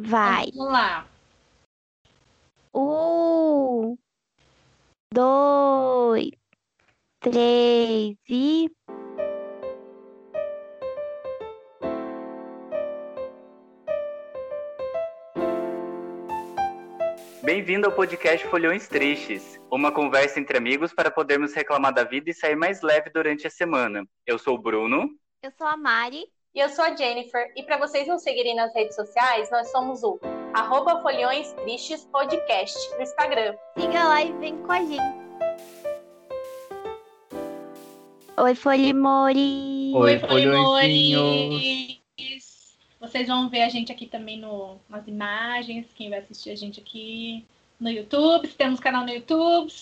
Vai. Vamos lá. Um, dois, três e. Bem-vindo ao podcast Folhões Tristes, uma conversa entre amigos para podermos reclamar da vida e sair mais leve durante a semana. Eu sou o Bruno. Eu sou a Mari. E eu sou a Jennifer. E para vocês nos seguirem nas redes sociais, nós somos o arroba Folhões Tristes Podcast no Instagram. Siga lá e vem com a gente. Oi, Folimori. Oi, Folimores. Vocês vão ver a gente aqui também no, nas imagens, quem vai assistir a gente aqui no YouTube. Temos canal no YouTube.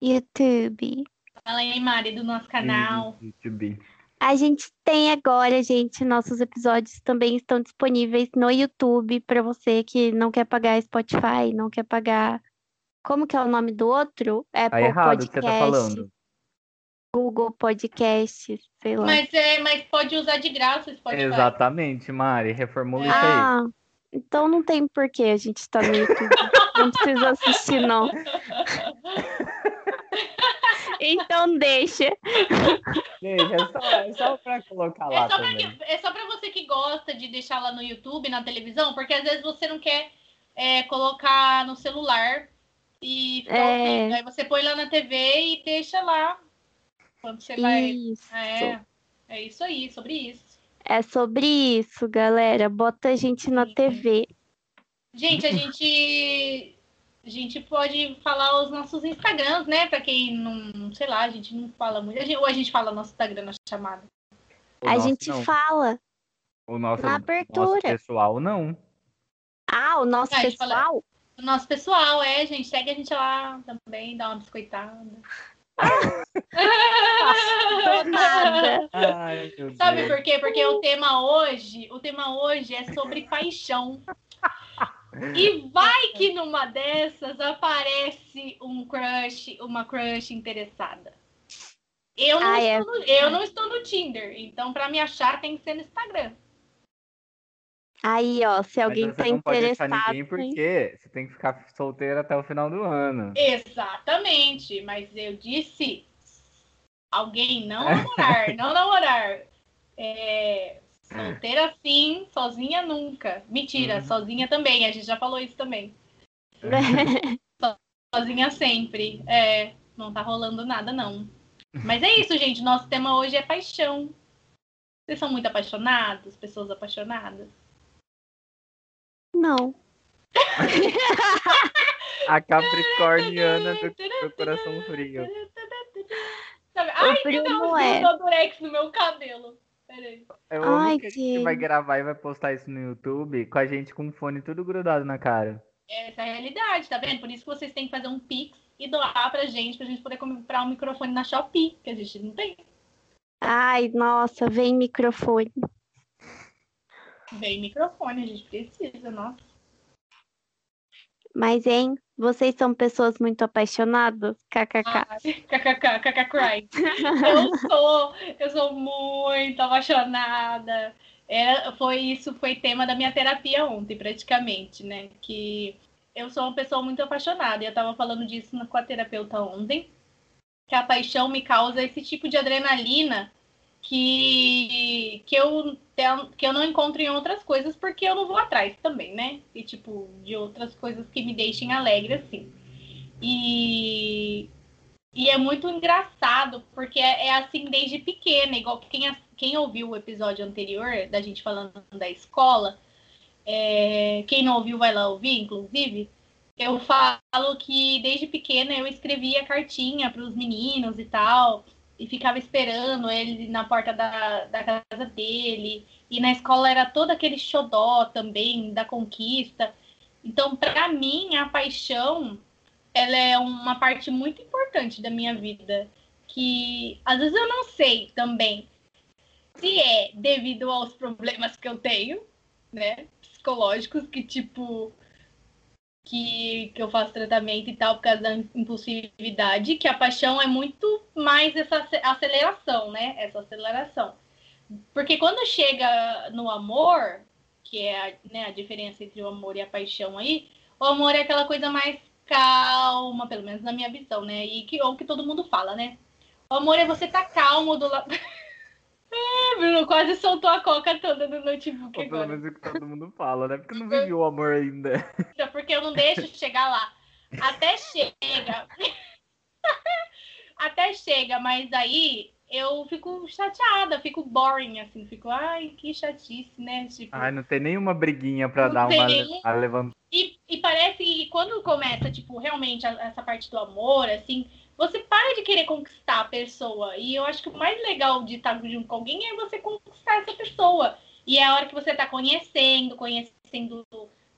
YouTube. Fala aí, Mari, do nosso canal. YouTube. A gente tem agora, gente, nossos episódios também estão disponíveis no YouTube para você que não quer pagar Spotify, não quer pagar. Como que é o nome do outro? Tá Apple errado o que você tá Podcast, falando. Google Podcast, sei lá. Mas, é, mas pode usar de graça o Spotify. Exatamente, Mari. Reformula isso aí. Ah, então não tem porquê a gente tá no YouTube. não precisa assistir, não. Então deixa. Gente, é só, é só pra colocar lá É só, pra que- é só pra você que gosta de deixar lá no YouTube, na televisão, porque às vezes você não quer é, colocar no celular e ficar É. Aí você põe lá na TV e deixa lá. Quando você vai. Isso. É, é isso aí, sobre isso. É sobre isso, galera. Bota a gente na Sim. TV. Gente, a gente. A gente pode falar os nossos Instagrams, né? Pra quem não. Sei lá, a gente não fala muito. A gente- ou a gente fala nosso Instagram na chamada. O a nosso gente não. fala O nosso, na nosso abertura. pessoal não. Ah, o nosso Ah, gente fala- pessoal? O nosso pessoal, é, gente. Segue a gente lá também, dá uma biscoitada. Nada. Ai, Sabe Deus. por quê? Porque o tema hoje, o tema hoje é sobre paixão. E vai que numa dessas aparece um crush, uma crush interessada. Eu não, Ah, é. estou, no, eu não estou no Tinder, então pra me achar tem que ser no Instagram. Aí, ó, se Mas alguém você tá não pode achar interessado. ninguém porque você tem que ficar solteiro até o final do ano. Exatamente, mas eu disse alguém não namorar, não namorar. É, solteira sim, sozinha nunca. Mentira, Uhum. sozinha também, a gente já falou isso também. Sozinha sempre. É, não tá rolando nada, não. Mas é isso, gente. Nosso tema hoje é paixão. Vocês são muito apaixonados? Pessoas apaixonadas? Não. A capricorniana do, do coração frio. Sabe? Ai, não um é. do Durex no meu cabelo. Peraí. Eu amo Ai, que a gente vai gravar e vai postar isso no YouTube com a gente com o fone tudo grudado na cara. Essa é a realidade, tá vendo? Por isso que vocês têm que fazer um pix e doar pra gente, pra gente poder comprar um microfone na Shopee, que a gente não tem. Ai, nossa, vem microfone. Vem microfone, a gente precisa, nossa. Mas, hein, vocês são pessoas muito apaixonadas? KKK. KKK, KK cry. Eu sou, eu sou muito apaixonada. É, foi isso, foi tema da minha terapia ontem, praticamente, né? Que eu sou uma pessoa muito apaixonada. E eu tava falando disso com a terapeuta ontem. Que a paixão me causa esse tipo de adrenalina que, que, eu, que eu não encontro em outras coisas, porque eu não vou atrás também, né? E tipo, de outras coisas que me deixem alegre, assim. E, e é muito engraçado, porque é, é assim desde pequena, igual quem, quem ouviu o episódio anterior da gente falando da escola, é, quem não ouviu vai lá ouvir, inclusive. Eu falo que desde pequena eu escrevia cartinha para os meninos e tal, e ficava esperando ele na porta da, da casa dele. E na escola era todo aquele xodó também da conquista. Então, para mim, a paixão ela é uma parte muito importante da minha vida. Que às vezes eu não sei também se é devido aos problemas que eu tenho, né? Psicológicos, que tipo. Que, que eu faço tratamento e tal por causa da impulsividade, que a paixão é muito mais essa ace- aceleração, né? Essa aceleração. Porque quando chega no amor, que é a, né, a diferença entre o amor e a paixão aí, o amor é aquela coisa mais calma, pelo menos na minha visão, né? E que, ou que todo mundo fala, né? O amor é você estar tá calmo do lado. Bruno quase soltou a coca toda no notebook. Ou pelo menos é o que todo mundo fala, né? Porque não vivi o amor ainda. Porque eu não deixo chegar lá. Até chega. Até chega, mas aí eu fico chateada, fico boring, assim, fico, ai, que chatice, né? Tipo, ai, não tem nenhuma briguinha pra dar tem. uma levantada. E, e parece que quando começa, tipo, realmente essa parte do amor, assim, você para de querer conquistar a pessoa. E eu acho que o mais legal de estar junto com alguém é você conquistar essa pessoa. E é a hora que você está conhecendo, conhecendo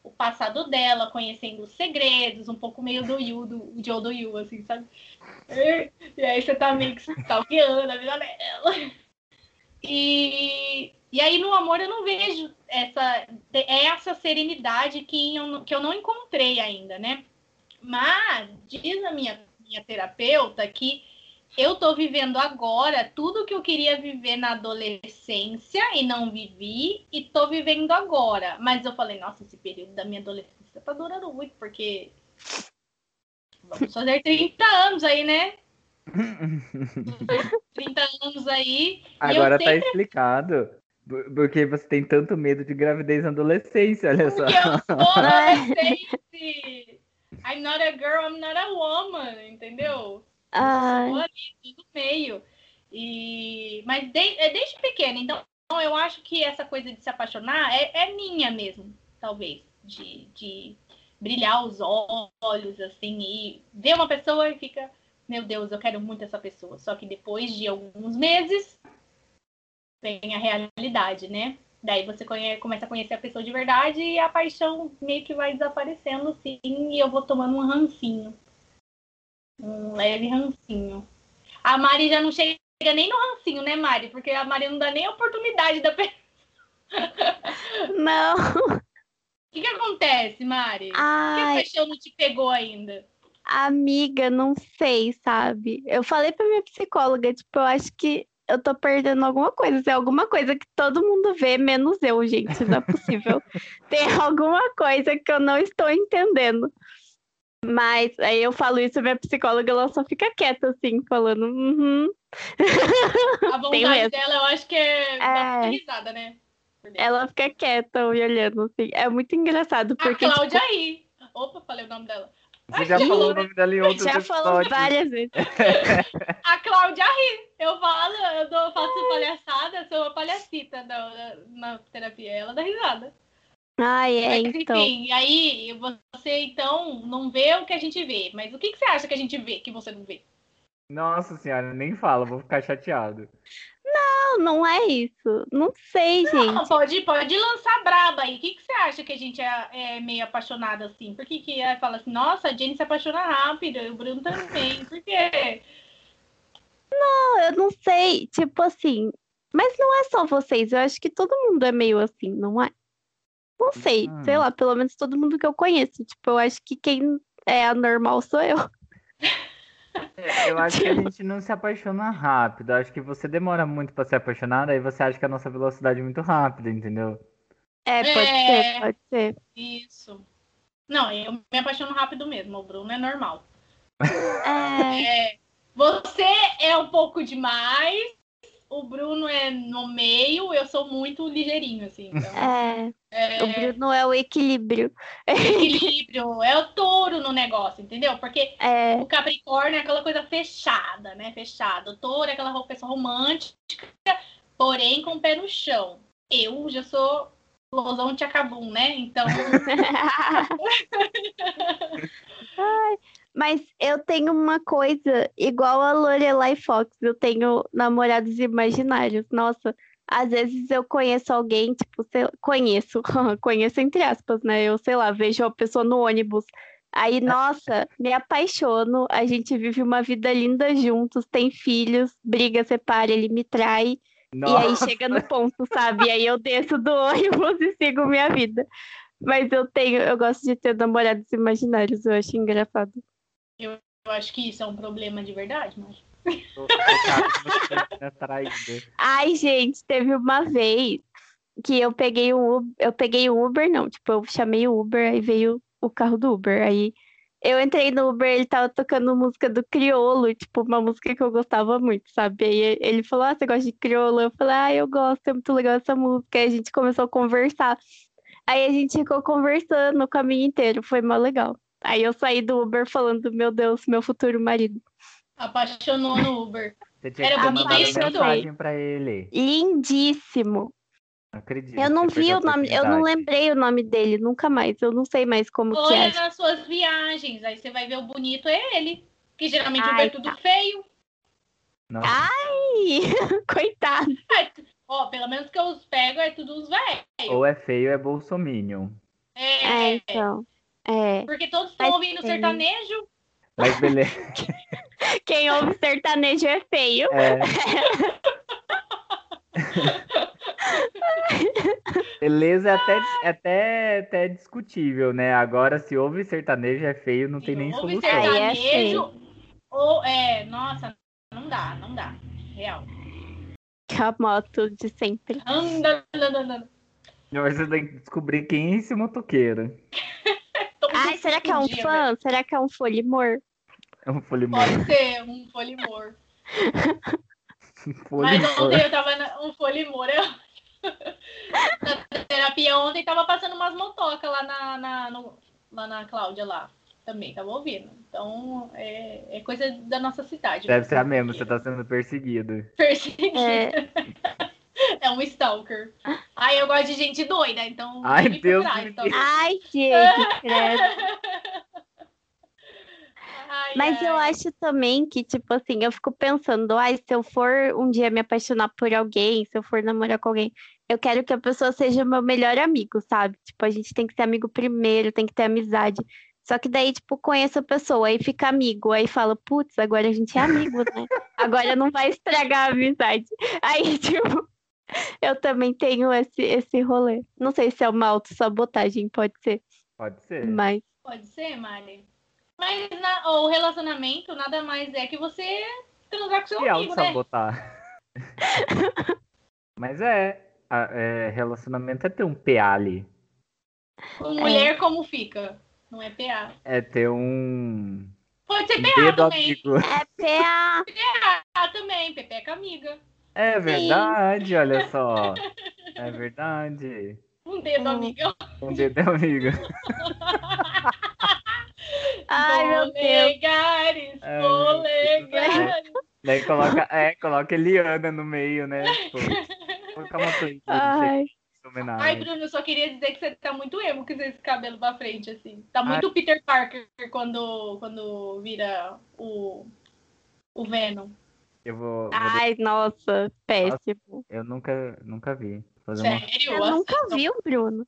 o passado dela, conhecendo os segredos, um pouco meio do Yu, do Joe do Yu, assim, sabe? E aí você tá meio que stalkeando a vida dela. E, e aí no amor eu não vejo essa, essa serenidade que eu, que eu não encontrei ainda, né? Mas diz a minha, minha terapeuta que eu tô vivendo agora tudo que eu queria viver na adolescência e não vivi, e tô vivendo agora. Mas eu falei, nossa, esse período da minha adolescência tá durando muito, porque vamos fazer 30 anos aí, né? 30 anos aí. Agora tá sempre... explicado. Porque você tem tanto medo de gravidez na adolescência, olha porque só. eu sou adolescente. I'm not a girl, I'm not a woman, entendeu? Ai. ali, tudo meio. E... Mas de... é desde pequena, então eu acho que essa coisa de se apaixonar é, é minha mesmo, talvez. De, de brilhar os olhos, assim, e ver uma pessoa e fica, meu Deus, eu quero muito essa pessoa. Só que depois de alguns meses vem a realidade, né? Daí você conhece, começa a conhecer a pessoa de verdade e a paixão meio que vai desaparecendo, sim, e eu vou tomando um rancinho. Um leve rancinho. A Mari já não chega nem no rancinho, né, Mari? Porque a Mari não dá nem a oportunidade da pessoa. Não. O que, que acontece, Mari? Ai. Por que a paixão não te pegou ainda? Amiga, não sei, sabe? Eu falei pra minha psicóloga, tipo, eu acho que eu tô perdendo alguma coisa. É alguma coisa que todo mundo vê, menos eu, gente. Não é possível. Tem alguma coisa que eu não estou entendendo. Mas aí eu falo isso, minha psicóloga ela só fica quieta, assim, falando. Uhum. A vontade dela, eu acho que é, é... risada, né? Ela fica quieta me olhando, assim. É muito engraçado. Porque, a Cláudia tipo... aí. Opa, falei o nome dela. Você já falou o nome dela em outros Já falou várias vezes. a Cláudia ri. Eu falo, eu dou, faço palhaçada, sou uma palhacita na, na terapia. Ela dá risada. Ah, é, mas, então. Enfim, aí você então não vê o que a gente vê. Mas o que, que você acha que a gente vê que você não vê? Nossa senhora, nem fala, vou ficar chateado. Não, não é isso. Não sei, gente. Não, pode, pode lançar braba aí. O que, que você acha que a gente é, é meio apaixonada assim? Por que, que fala assim, nossa, a Jenny se apaixona rápido, o Bruno também. Por quê? Não, eu não sei. Tipo assim. Mas não é só vocês. Eu acho que todo mundo é meio assim, não é? Não sei, sei hum. lá, pelo menos todo mundo que eu conheço. Tipo, eu acho que quem é anormal sou eu. É, eu acho que a gente não se apaixona rápido. Eu acho que você demora muito para se apaixonar, aí você acha que a nossa velocidade é muito rápida, entendeu? É, pode é... ser, pode ser. Isso. Não, eu me apaixono rápido mesmo. O Bruno é normal. É... é... Você é um pouco demais, o Bruno é no meio, eu sou muito ligeirinho, assim. Então, é, é, O Bruno é o equilíbrio. Equilíbrio, é o touro no negócio, entendeu? Porque é. o Capricórnio é aquela coisa fechada, né? Fechada. O touro é aquela pessoa romântica, porém com o pé no chão. Eu já sou losão de acabum, né? Então. Ai, mas eu tenho uma coisa igual a Lorelai Fox, eu tenho namorados imaginários. Nossa, às vezes eu conheço alguém, tipo, sei, conheço, conheço entre aspas, né? Eu sei lá, vejo uma pessoa no ônibus. Aí, nossa, me apaixono, a gente vive uma vida linda juntos, tem filhos, briga, separa, ele me trai. Nossa. E aí chega no ponto, sabe? E aí eu desço do ônibus e sigo minha vida. Mas eu tenho, eu gosto de ter namorados imaginários, eu acho engraçado. Eu, eu acho que isso é um problema de verdade, mas. Ai, gente, teve uma vez. que eu peguei o Uber, eu peguei o Uber, não, tipo, eu chamei o Uber, aí veio o carro do Uber. Aí eu entrei no Uber, ele tava tocando música do Criolo, tipo, uma música que eu gostava muito, sabe? Aí ele falou, ah, você gosta de Criolo? Eu falei, ah, eu gosto, é muito legal essa música. Aí a gente começou a conversar. Aí a gente ficou conversando o caminho inteiro, foi mó legal. Aí eu saí do Uber falando, meu Deus, meu futuro marido. Apaixonou no Uber. Você tinha Era que ter mandado mensagem pra ele. Lindíssimo. Não acredito. Eu não vi o nome, eu não lembrei o nome dele, nunca mais. Eu não sei mais como que Olha é. nas suas viagens, aí você vai ver o bonito é ele. Que geralmente Ai, é tudo feio. Não. Ai, coitado. Ó, pelo menos que eu os pego é tudo os velhos. Ou é feio, é bolsominion. É, É, então. É. porque todos estão ouvindo sertanejo. Mas beleza. Quem ouve sertanejo é feio. É. Beleza é até, é até, até discutível, né? Agora, se houve sertanejo é feio, não tem nem ouve solução. É sertanejo. ou é, nossa, não dá, não dá. Real. A moto de sempre. Anda, anda, anda, você tem que descobrir quem é esse motoqueiro. Ai, será que é um dia, fã? Será que é um folimor? É um folimor. Pode ser um folimor. Mas Folimor. ontem eu tava na, um folimor. Eu... na terapia ontem tava passando umas motocas lá na, na, no- lá na Cláudia lá. Também, tava ouvindo. Então, é, é coisa da nossa cidade. Deve ser a mesma, você tá sendo perseguido. Perseguido. É. É um stalker. Ai, eu gosto de gente doida, então. Ai, Deus procurar, me stalker. Ai, gente, credo. Ai, Mas eu ai. acho também que, tipo assim, eu fico pensando, ai, se eu for um dia me apaixonar por alguém, se eu for namorar com alguém, eu quero que a pessoa seja meu melhor amigo, sabe? Tipo, a gente tem que ser amigo primeiro, tem que ter amizade. Só que daí, tipo, conheço a pessoa, aí fica amigo, aí fala, putz, agora a gente é amigo, né? Agora não vai estragar a amizade. Aí, tipo, eu também tenho esse, esse rolê. Não sei se é uma autossabotagem, pode ser, Pode ser. mas. Pode ser, Mari. Mas na- o relacionamento nada mais é que você transar com seu Se amigo, né? auto-sabotar. Mas é, a- é, relacionamento é ter um PA ali. Com mulher, como fica? Não é PA. É ter um Pode ser um PA dedo também. amigo. É PA. PA também, Pepeca amiga. É verdade, olha só. É verdade. Um dedo Hum. amigo. Um dedo amigo. Ai, meu Deus. Polegares, Ai, polegares. Daí coloca, é, coloca Eliana no meio, né? Tipo, colocar uma playlist Ai. Ai, Bruno, eu só queria dizer que você tá muito emo com esse cabelo pra frente, assim. Tá muito Peter Parker quando, quando vira o, o Venom. Eu vou, vou- ai, nossa, péssimo. eu nunca, nunca vi. Sério? Eu nunca vi o Bruno.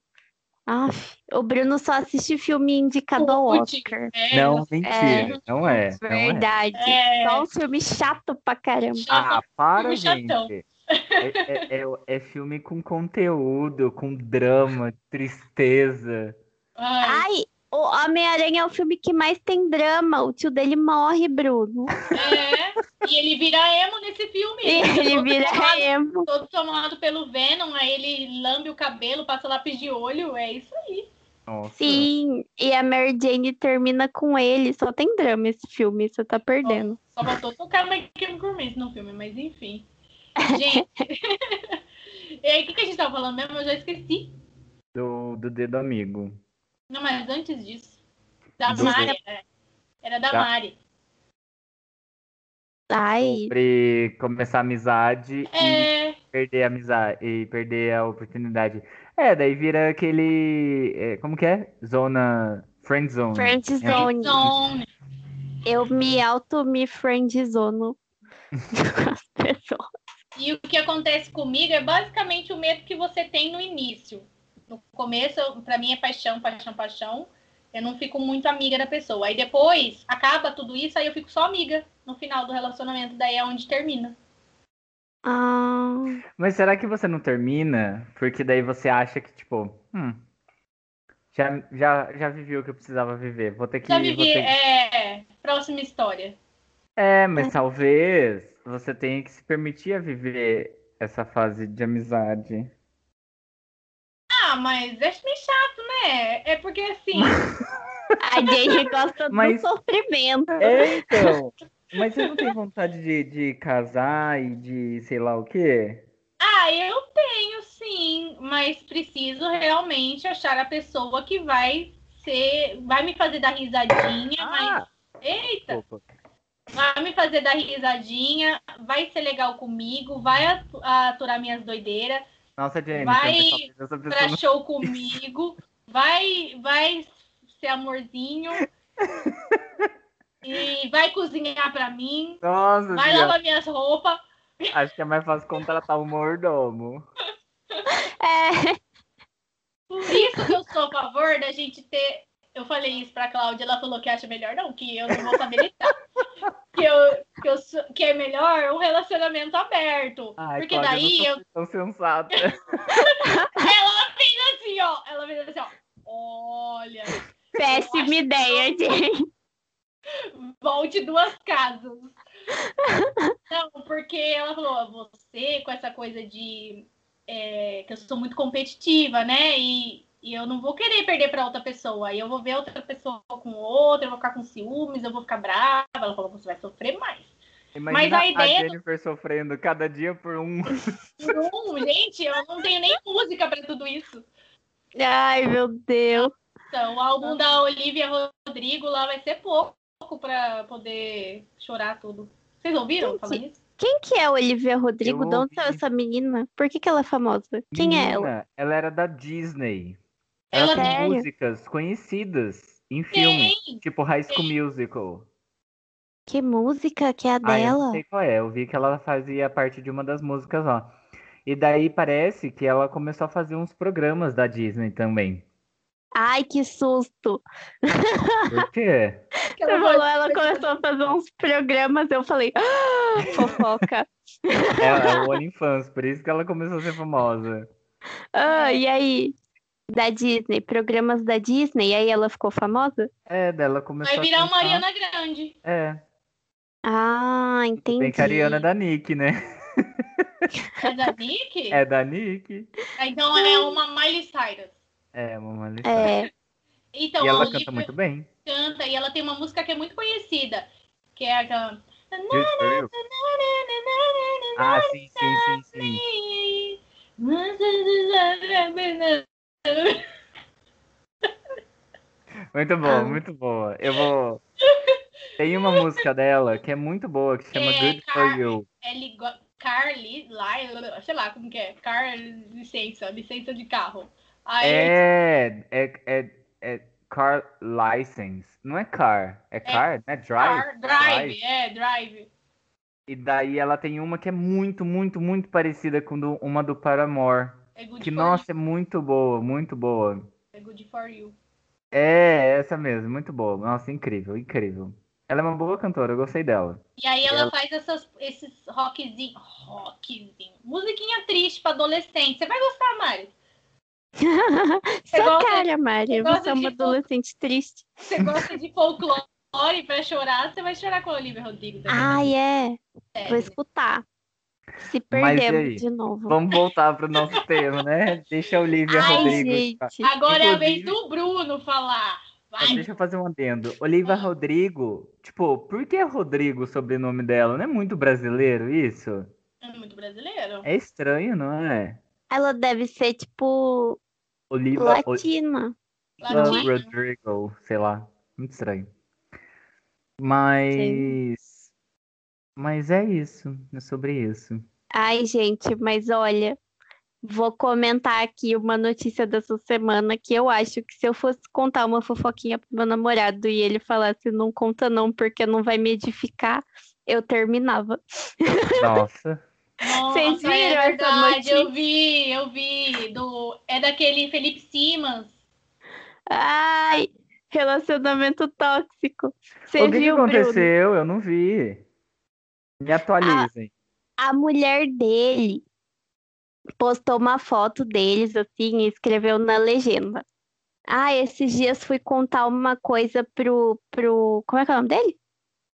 Aff, o Bruno só assiste filme indicado ao Oscar. É, Não, mentira. Não é. Não é. Verdade. É. Só um filme chato pra caramba. Ah, para, filme gente. É, é- é- é filme com conteúdo, com drama, tristeza. Ai, Ai, o Homem-Aranha é o filme que mais tem drama. O tio dele morre, Bruno. é. E ele vira emo nesse filme. E ele todo vira tomado- emo. Todo tomado pelo Venom, aí ele lambe o cabelo, passa lápis de olho, é isso aí. Nossa. Sim, e a Mary Jane termina com ele. Só tem drama esse filme, você tá perdendo. Só faltou tocar My Chemical Romance no filme, mas enfim. Gente, e aí o que, que a gente tava falando mesmo? Eu já esqueci. Do, do dedo amigo. Não, mas antes disso. Da Do- Mari. é. Era da Da- Mari. Ai, Sobre começar a amizade e É, perder a amizade e perder a oportunidade. É, daí vira aquele. é, como que é? Zona. Friend zone. friend zone. Zone. Eu me auto me friendzono com as pessoas. E o que acontece comigo é basicamente o medo que você tem no início. No começo, pra mim é paixão, paixão, paixão. Eu não fico muito amiga da pessoa. Aí depois acaba tudo isso, aí eu fico só amiga no final do relacionamento. Daí é onde termina. Ah, Mas será que você não termina? Porque daí você acha que, tipo, hum, já, já, já vivi o que eu precisava viver. Vou ter que. Já vivi. ter- É, próxima história. É, mas talvez você tenha que se permitir a viver essa fase de amizade. Ah, mas é meio chato, né? É porque assim. A gente gosta Mas- do sofrimento. É, então. Mas você não tem vontade de, de casar e de sei lá o quê? Ah, eu tenho sim, mas preciso realmente achar a pessoa que vai ser, vai me fazer dar risadinha, mas eita, Opa. vai me fazer dar risadinha, vai ser legal comigo, vai atu- aturar minhas doideiras, Nossa, Jenny, Vai pessoa pra não... show comigo, vai, vai ser amorzinho. E vai cozinhar pra mim, Nossa, vai lavar minhas roupas. acho que é mais fácil contratar um mordomo. É, Por isso que eu sou a favor da gente ter. Eu falei isso pra Cláudia, ela falou que acha melhor, não, que eu não vou saber lidar. que, eu, que, eu que é melhor um relacionamento aberto. Ai, porque Cláudia, daí eu. tão sensata. Ela fez assim, ó. Ela fez assim, ó. Olha, péssima ideia, gente. volte duas casas. Não, porque ela falou, "Ó, você com essa coisa de é, que eu sou muito competitiva, né? E, e eu não vou querer perder para outra pessoa. Aí eu vou ver outra pessoa com outra, eu vou ficar com ciúmes, eu vou ficar brava. Ela falou, você vai sofrer mais. Imagina a ideia do- Jennifer sofrendo cada dia por um. Não, gente, eu não tenho nem música para tudo isso. Ai, meu Deus. Então, o álbum da Olivia Rodrigo lá vai ser pouco para poder chorar tudo. Vocês ouviram Gente, falar isso? Quem que é a Olivia Rodrigo? Eu De onde ouvi. essa menina? Por que, que ela é famosa? Quem é ela? Menina, ela era da Disney. Ela tem Sério? músicas conhecidas em filmes, tipo High School Tem. Musical. Que música que é a Ah, eu não dela? sei qual é. Eu vi que ela fazia parte de uma das músicas lá. E daí parece que ela começou a fazer uns programas da Disney também. Ai, que susto. Por quê? Que Você ela falou, ela começou a fazer uns programas, eu falei, ah, fofoca. Ela é o OnlyFans, por isso que ela começou a ser famosa. Ah, e aí? Da Disney, programas da Disney, e aí ela ficou famosa? É, dela começou Vai a virar uma cantar. Ariana Grande. É, Ah, entendi. bem que a Ariana é da Nick, né? É da Nick? É da Nick. Então é uma Miley Cyrus. É, uma lista. É, Então, E a ela Olivia canta muito bem. canta e ela tem uma música que é muito conhecida, que é aquela. Ah, sim, sim, sim, sim. Muito boa, Ah. muito boa. Eu vou. Tem uma música dela que é muito boa, que chama É, Good for Car- You. É ligo... Carly, lá, sei lá como que é. Car licença, licença de carro. Aí É, é, é, é car license. Não é car, é car, né? Drive. car, drive, é, drive. E daí ela tem uma que é muito, muito, muito parecida com do- uma do Paramore. É good Que, for nossa, é muito boa, muito boa. you. É good for you. É, essa mesmo, muito boa. Nossa, incrível, incrível. Ela é uma boa cantora, eu gostei dela. E aí ela Ela- faz essas, esses rockzinho, rockzinho, musiquinha triste pra adolescente. Você vai gostar, Mari? sua gosta- cara, Mari. você Você gosta é uma adolescente triste. Você gosta de folclore pra chorar, você vai chorar com a Olivia Rodrigo também. É. É, Vou escutar. Se Mas perdemos aí? de novo. Vamos voltar pro nosso tema, né? Deixa a Olivia Ai, Rodrigo. gente. Agora é a vez Inclusive- do Bruno falar. Vai. Deixa eu fazer um adendo. Olivia Rodrigo, tipo, por que Rodrigo o sobrenome dela? Não é muito brasileiro isso? É muito brasileiro. É estranho, não é? Ela deve ser, tipo, Oliva O- latina. Latino. Rodrigo, sei lá. Muito estranho. Mas. Mas é isso. É sobre isso. Ai, gente, mas olha, vou comentar aqui uma notícia dessa semana que eu acho que se eu fosse contar uma fofoquinha pro meu namorado e ele falasse não conta não porque não vai me edificar, eu terminava. Nossa. Nossa, Vocês viram é essa verdade, notícia? eu vi, eu vi. Do... É daquele Felipe Simas. Ai, relacionamento tóxico. Você o que, que viu, Bruno? aconteceu? Eu não vi. Me atualizem. A mulher dele postou uma foto deles assim e escreveu na legenda. Ah, esses dias fui contar uma coisa pro, pro... Como é que é o nome dele?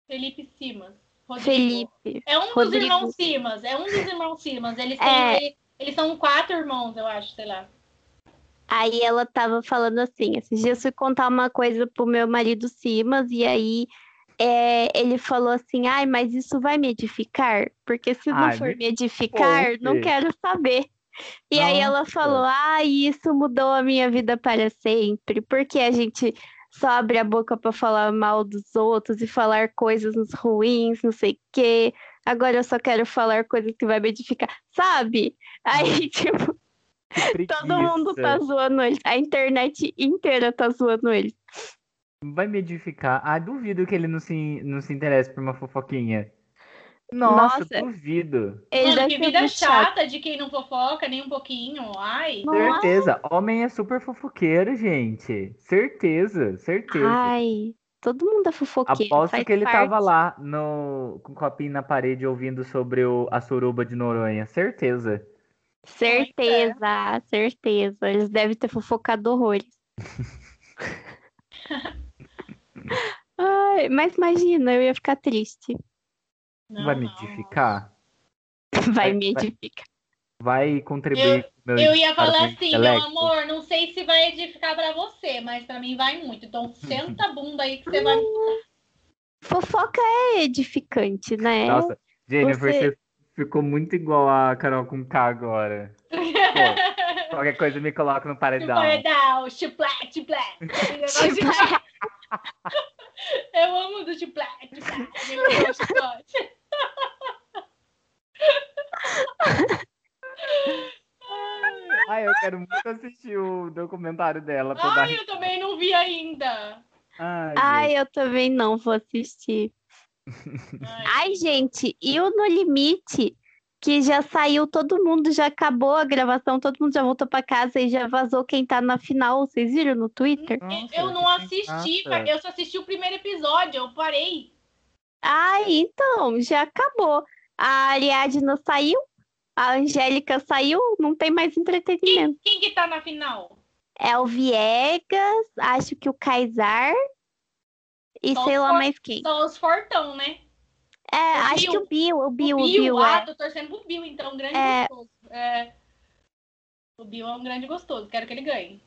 Felipe Simas. Rodrigo. Felipe. É um dos Rodrigo. irmãos Simas. É um dos irmãos Simas. Eles, têm, É. eles são quatro irmãos, eu acho, sei lá. Aí ela tava falando assim, esses dias fui contar uma coisa pro meu marido Simas, e aí é, ele falou assim, ai, mas isso vai me edificar? Porque se não Ai, for me edificar, não quero saber. E aí ela falou, ai, isso mudou a minha vida para sempre, porque a gente só abre a boca para falar mal dos outros e falar coisas ruins, não sei o quê. Agora eu só quero falar coisas que vai me edificar, sabe? Aí, tipo, todo mundo tá zoando eles. A internet inteira tá zoando eles. Vai me edificar. Ah, duvido que ele não se, não se interesse por uma fofoquinha. Nossa, Nossa. duvido. Ele Mano, que vida chato. chata de quem não fofoca nem um pouquinho. Ai. Nossa. Certeza. Homem é super fofoqueiro, gente. Certeza, certeza. Ai, todo mundo é fofoqueiro. Aposto que ele parte. tava lá no, com o copinho na parede ouvindo sobre o, a suruba de Noronha. Certeza. Certeza, certeza. Eles devem ter fofocado horrores. Ai, mas imagina, eu ia ficar triste. Não, Vai me edificar? Vai Vai- me vai- edificar. Vai contribuir com o meu Eu ia falar para assim, meu amor, não sei se vai edificar pra você, mas pra mim vai muito. Então senta a bunda aí que você vai. Fofoca é edificante, né? Nossa, Jennifer, Você- você ficou muito igual a Carol com K agora. Pô, qualquer coisa me coloca no paredão. Paredão, chuplé, chuplé. Eu amo do chuplé, chuplé. Meu chicote. Ai, eu quero muito assistir o documentário dela. Ai, eu também não vi ainda. Ai, Ai, eu também não vou assistir. Ai, Ai, gente, e o No Limite? Que já saiu, todo mundo já acabou a gravação, todo mundo já voltou pra casa e já vazou quem tá na final. Vocês viram no Twitter? Nossa, eu não assisti, cara. eu só assisti o primeiro episódio, eu parei. Ai, então, já acabou. A Ariadna saiu, a Angélica saiu, não tem mais entretenimento. Quem que tá na final? É o Viegas, acho que o Kaysar e Só sei lá for- mais quem. Só os fortão, né? É, o acho Bill. que o Bill, o Bill, o o Bill, Bill, ah, é. tô torcendo pro Bill, então, um grande É. gostoso. É. O Bill é um grande gostoso, quero que ele ganhe.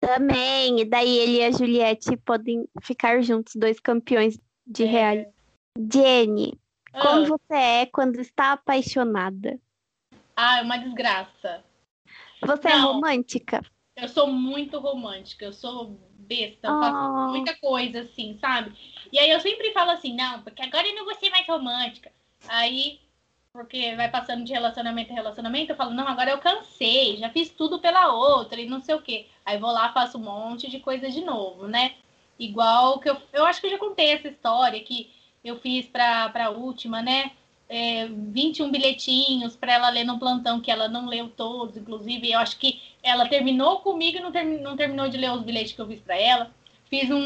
Também, e daí ele e a Juliette podem ficar juntos, dois campeões de É. reality. Jenny, Ah, como você é quando está apaixonada? Ah, é uma desgraça. Você é Não. romântica? Eu sou muito romântica, eu sou besta, eu faço Ah. muita coisa assim, sabe? E aí eu sempre falo assim, não, porque agora eu não vou ser mais romântica. Aí, porque vai passando de relacionamento em relacionamento, eu falo, não, agora eu cansei, já fiz tudo pela outra e não sei o quê. Aí vou lá, faço um monte de coisa de novo, né? Igual que eu, eu acho que eu já contei essa história que eu fiz pra, pra última, né? É, 21 bilhetinhos para ela ler no plantão, que ela não leu todos, inclusive. Eu acho que ela terminou comigo e não, não terminou de ler os bilhetes que eu fiz para ela. Fiz um,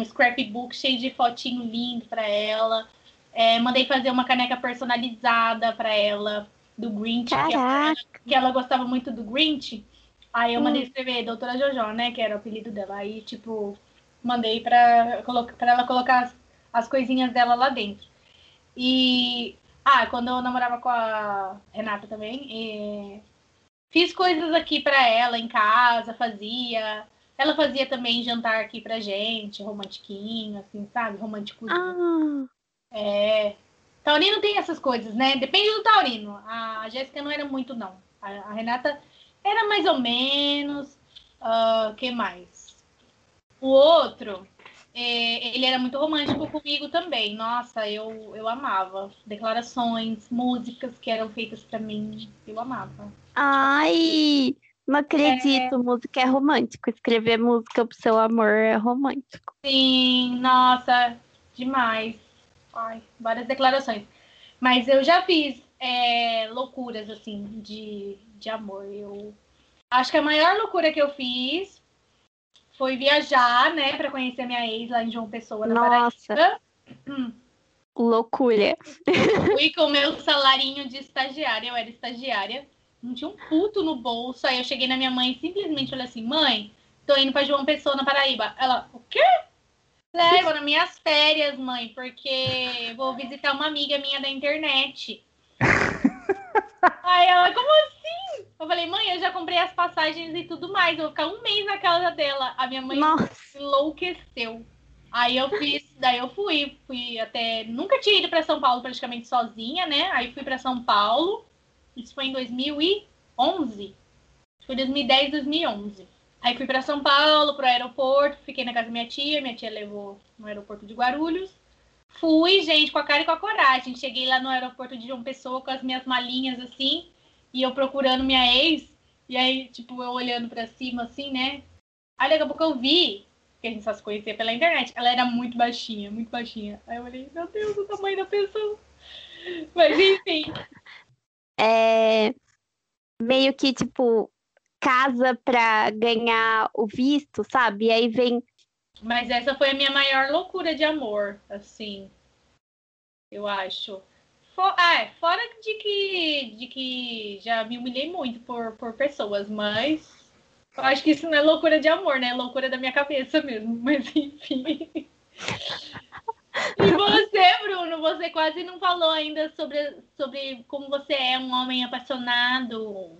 um scrapbook cheio de fotinho lindo para ela. É, mandei fazer uma caneca personalizada para ela, do Grinch, que ela, que ela gostava muito do Grinch. Aí eu Hum. mandei escrever Doutora Jojo, né? Que era o apelido dela. Aí, tipo, mandei pra, pra ela colocar as, as coisinhas dela lá dentro. E. Ah, quando eu namorava com a Renata também, fiz coisas aqui pra ela em casa, fazia. Ela fazia também jantar aqui pra gente, romantiquinho, assim, sabe? Romântico. ah, É. Taurino tem essas coisas, né? Depende do Taurino. A Jéssica não era muito, não. A, a Renata era mais ou menos. O que mais? O outro, é, ele era muito romântico comigo também. Nossa, eu, eu amava. Declarações, músicas que eram feitas pra mim. Eu amava. ai, não acredito, música é romântico. Escrever música pro seu amor é romântico. Sim, nossa, demais. Ai, várias declarações. Mas eu já fiz é, loucuras, assim, de, de amor. Eu acho que a maior loucura que eu fiz foi viajar, né, pra conhecer minha ex lá em João Pessoa, na Nossa, Paraíba. Hum. loucura. Fui com o meu salarinho de estagiária, eu era estagiária. Não tinha um puto no bolso. Aí eu cheguei na minha mãe e simplesmente falei assim: mãe, tô indo pra João Pessoa, na Paraíba. Ela, o quê? Falei, "É, vou nas minhas férias, mãe, porque vou visitar uma amiga minha da internet. Aí ela, como assim? Eu falei, mãe, eu já comprei as passagens e tudo mais. Eu vou ficar um mês na casa dela. A minha mãe Nossa. enlouqueceu. Aí eu fiz, daí eu fui, fui até. Nunca tinha ido para São Paulo praticamente sozinha, né? Aí fui para São Paulo. Isso foi em 2011. Foi 2010, 2011. Aí fui para São Paulo, pro aeroporto, fiquei na casa da minha tia, minha tia levou no aeroporto de Guarulhos. Fui, gente, com a cara e com a coragem. Cheguei lá no aeroporto de João Pessoa com as minhas malinhas assim, e eu procurando minha ex, e aí, tipo, eu olhando para cima assim, né? Aí daqui a pouco eu vi que a gente só se conhecia pela internet, ela era muito baixinha, muito baixinha. Aí eu olhei, meu Deus, o tamanho da pessoa. Mas enfim. É meio que, tipo, casa pra ganhar o visto, sabe? E aí vem. Mas essa foi a minha maior loucura de amor, assim. Eu acho. For, ah, é, fora de que, de que já me humilhei muito por, por pessoas, mas eu acho que isso não é loucura de amor, né? É loucura da minha cabeça mesmo. Mas enfim. E você, Bruno, você quase não falou ainda sobre, sobre como você é um homem apaixonado.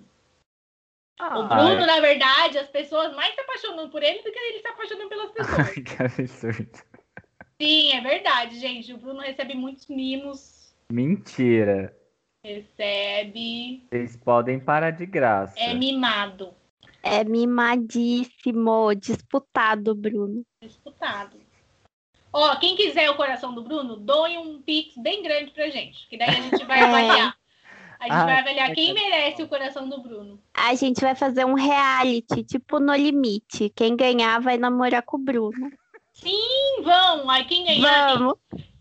Ah, o Bruno, na verdade, as pessoas mais se apaixonam por ele do que ele se apaixonando pelas pessoas. que absurdo. Sim, é verdade, gente. O Bruno recebe muitos mimos. Mentira. Recebe. Vocês podem parar de graça. É mimado. É mimadíssimo, disputado, Bruno. Disputado. Ó, quem quiser o coração do Bruno, doe um pix bem grande pra gente. Que daí a gente vai É. avaliar. A gente Ah, vai avaliar quem que- merece o coração do Bruno. A gente vai fazer um reality, tipo no limite. Quem ganhar vai namorar com o Bruno. Sim, vão. Aí quem ganhar, Vamos.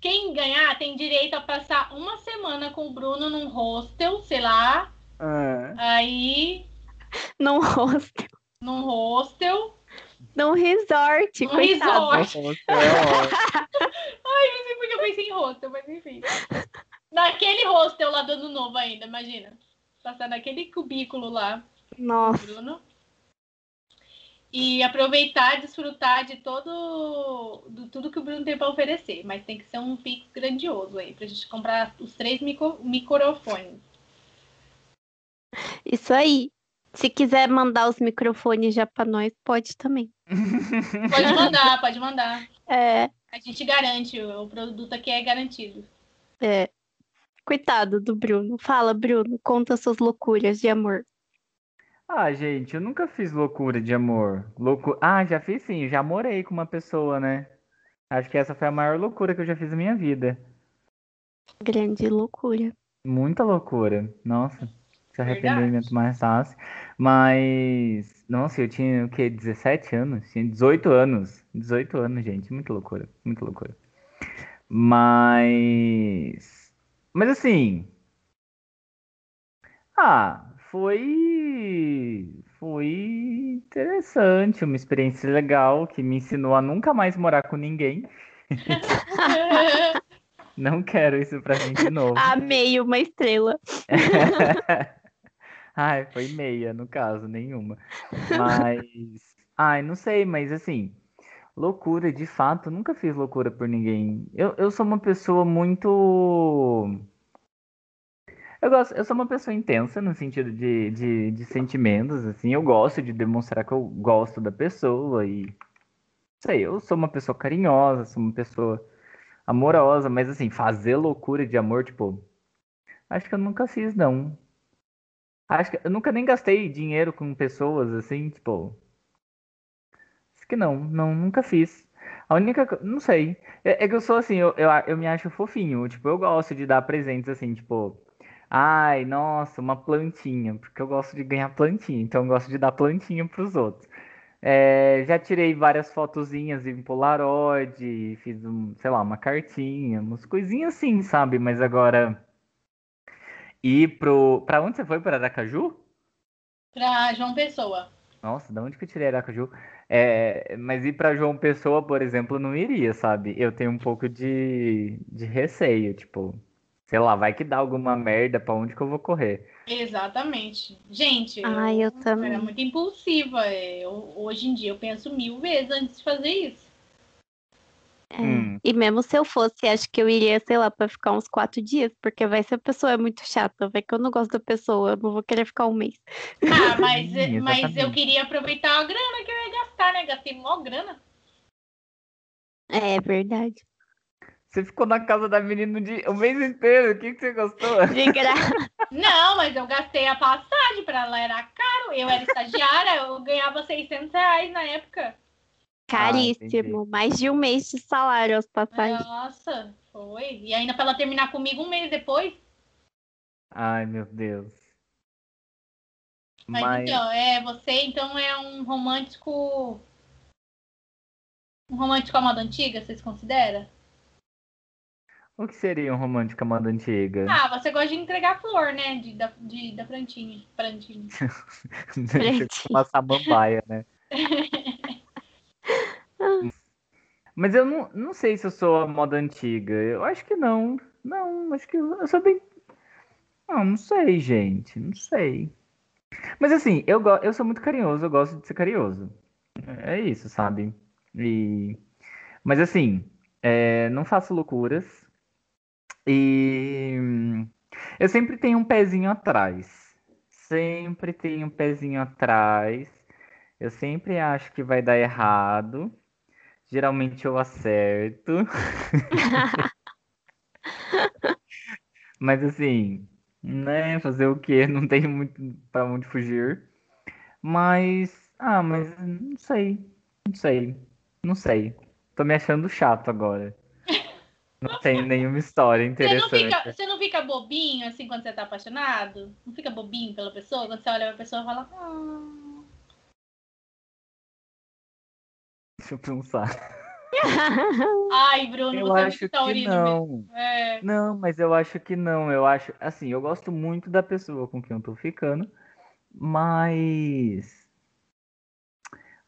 Quem ganhar tem direito a passar uma semana com o Bruno num hostel, sei lá. Ah, Aí, Num hostel, num hostel. num resort, Num coitado. resort. é. Ai, não sei porque eu pensei em hostel, mas enfim. Naquele hostel lá do ano novo ainda, imagina. Passar naquele cubículo lá. Nossa, Bruno. E aproveitar, desfrutar de todo do tudo que o Bruno tem para oferecer, mas tem que ser um pix grandioso aí pra gente comprar os três micro, microfones. isso aí. Se quiser mandar os microfones já pra nós, pode também. Pode mandar, pode mandar. É, A gente garante, o produto aqui é garantido. é. Coitado do Bruno. Fala, Bruno, conta suas loucuras de amor. Ah, gente, eu nunca fiz loucura de amor. Loucu... Ah, já fiz sim, já morei com uma pessoa, né? Acho que essa foi a maior loucura que eu já fiz na minha vida. Grande loucura. Muita loucura. Nossa, se arrependimento mais fácil. Mas, nossa, eu tinha o quê? 17 anos? Tinha 18 anos. 18 anos, gente. Muita loucura. Muita loucura. Mas. Mas assim. Ah, foi. Foi interessante. Uma experiência legal que me ensinou a nunca mais morar com ninguém. Não quero isso pra mim de novo. Amei uma estrela. Ai, foi meia, no caso, nenhuma. Mas. Ai, não sei, mas assim. Loucura, de fato, nunca fiz loucura por ninguém. Eu, eu sou uma pessoa muito. Eu gosto, eu sou uma pessoa intensa no sentido de, de, de sentimentos, assim. Eu gosto de demonstrar que eu gosto da pessoa e. Sei, eu sou uma pessoa carinhosa, sou uma pessoa amorosa, mas assim, fazer loucura de amor, tipo. Acho que eu nunca fiz, não. Acho que eu nunca nem gastei dinheiro com pessoas assim, tipo. Acho que não, não, nunca fiz. A única, não sei. É, é que eu sou assim, eu, eu, eu me acho fofinho. Tipo, eu gosto de dar presentes assim, tipo. Ai, nossa, uma plantinha. Porque eu gosto de ganhar plantinha. Então eu gosto de dar plantinha pros outros. É, já tirei várias fotozinhas em Polaroid, fiz um, sei lá, uma cartinha, umas coisinhas assim, sabe? Mas agora. Ir pro. Pra onde você foi? Para Aracaju? pra João Pessoa. Nossa, da onde que eu tirei Aracaju? É, mas ir pra João Pessoa, por exemplo, não iria, sabe? Eu tenho um pouco de, de receio, tipo, sei lá, vai que dá alguma merda, pra onde que eu vou correr? Exatamente. Gente, Ai, eu também. era muito impulsiva. é, eu- hoje em dia eu penso mil vezes antes de fazer isso. É. Hum. E mesmo se eu fosse, acho que eu iria, sei lá, pra ficar uns quatro dias, porque vai ser a pessoa é muito chata, vai que eu não gosto da pessoa, eu não vou querer ficar um mês. Ah, mas, Sim, mas eu queria aproveitar a grana que eu ia gastar, né? Gastei mó grana. É verdade. Você ficou na casa da menina o, dia- o mês inteiro. O que, que você gostou? De graça. Não, mas eu gastei a passagem pra ela, era caro. Eu era estagiária, eu ganhava 600 reais na época. Caríssimo. Mais de um mês de salário as passagens. Nossa, foi. E ainda pra ela terminar comigo um mês depois. Ai, meu Deus. Mas, Mas, então, é, você então é um romântico. Um romântico à moda antiga, vocês consideram? O que seria um romântico à moda antiga? Ah, você gosta de entregar flor, né? De, da, de, da plantinha. plantinha. Uma samambaia, né? Mas eu não, não sei se eu sou a moda antiga. Eu acho que não. Não, acho que eu sou bem. Não, não sei, gente. Não sei. Mas assim, eu, go... eu sou muito carinhoso, eu gosto de ser carinhoso. É isso, sabe? E... Mas assim, é, não faço loucuras. E eu sempre tenho um pezinho atrás. Sempre tenho um pezinho atrás. Eu sempre acho que vai dar errado. Geralmente eu acerto. Mas assim, né? Fazer o quê? Não tenho muito pra onde fugir. Mas, ah, mas não sei. Não sei. Não sei. Tô me achando chato agora. Não tenho nenhuma história Você não, interessante. fica, você não fica bobinho assim quando você tá apaixonado? Não fica bobinho pela pessoa? Quando você olha pra pessoa e fala. "Ah". Deixa eu pensar. Ai, Bruno, Eu você é acho que não. É. Não, mas eu acho que não. Eu acho, assim, eu gosto muito da pessoa com quem eu tô ficando, mas.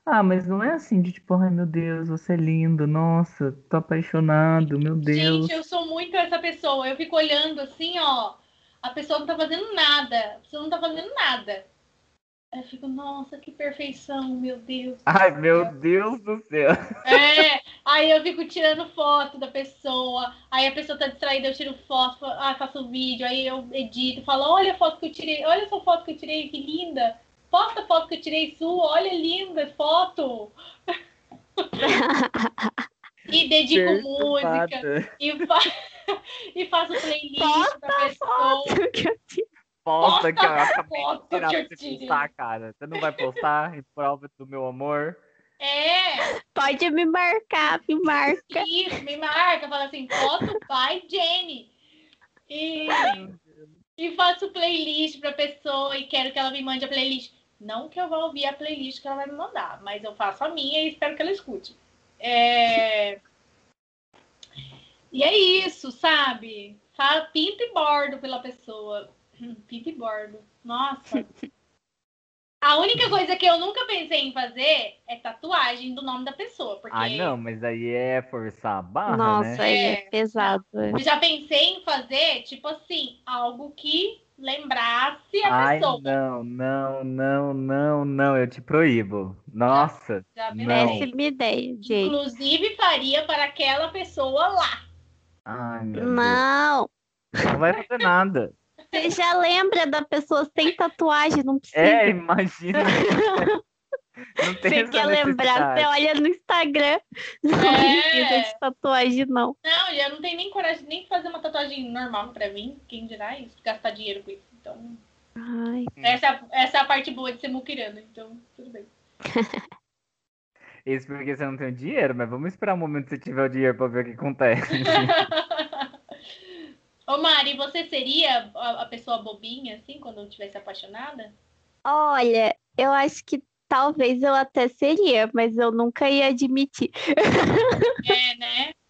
Ah, mas não é assim de tipo, ai meu Deus, você é lindo, nossa, tô apaixonado, meu Deus. Gente, eu sou muito essa pessoa. Eu fico olhando assim, ó. A pessoa não tá fazendo nada. A pessoa não tá fazendo nada. Aí eu fico, nossa, que perfeição, meu Deus. Ai, meu Deus do céu. É, aí eu fico tirando foto da pessoa, aí a pessoa tá distraída, eu tiro foto, ah, faço vídeo, aí eu edito, falo, olha a foto que eu tirei, olha essa foto que eu tirei, que linda. Posta a foto que eu tirei sua, olha linda foto. E dedico música, e, fa... e faço playlist Posta pra pessoa. Que eu te- Posta que eu acabei foto de tirar que pra eu você tirei. postar, cara. Você não vai postar em prova do meu amor? É, Pode me marcar, me marca. isso, me marca, fala assim, foto by Jenny. E, e faço playlist pra pessoa e quero que ela me mande a playlist. Não que eu vá ouvir a playlist que ela vai me mandar, mas eu faço a minha e espero que ela escute. É... E é isso, sabe? Fa- Pinto e bordo pela pessoa. Pinto e bordo. Nossa. A única coisa que eu nunca pensei em fazer é tatuagem do nome da pessoa. Porque Ah, não, mas aí é forçar a barra, Nossa, né? aí é É. pesado. é. eu já pensei em fazer, tipo assim, algo que lembrasse a Ai, pessoa. não, não, não, não, não, eu te proíbo. Nossa, Já. Não. Péssima ideia, gente. Inclusive faria para aquela pessoa lá. ai, meu Deus. Não. Não vai fazer nada. Você já lembra da pessoa sem tatuagem, não precisa. É, imagina. Não tem Você quer lembrar, você olha no Instagram. Não É. precisa de tatuagem, não. Não, eu não tenho nem coragem nem de fazer uma tatuagem normal pra mim. Quem dirá isso? Gastar dinheiro com isso. Então, Ai, essa, essa é a parte boa de ser muquirana. Então, tudo bem. Isso porque você não tem o dinheiro, mas vamos esperar o momento que você tiver o dinheiro pra ver o que acontece. Ô Mari, você seria a, a pessoa bobinha, assim, quando eu estivesse apaixonada? Olha, eu acho que talvez eu até seria, mas eu nunca ia admitir. É, né?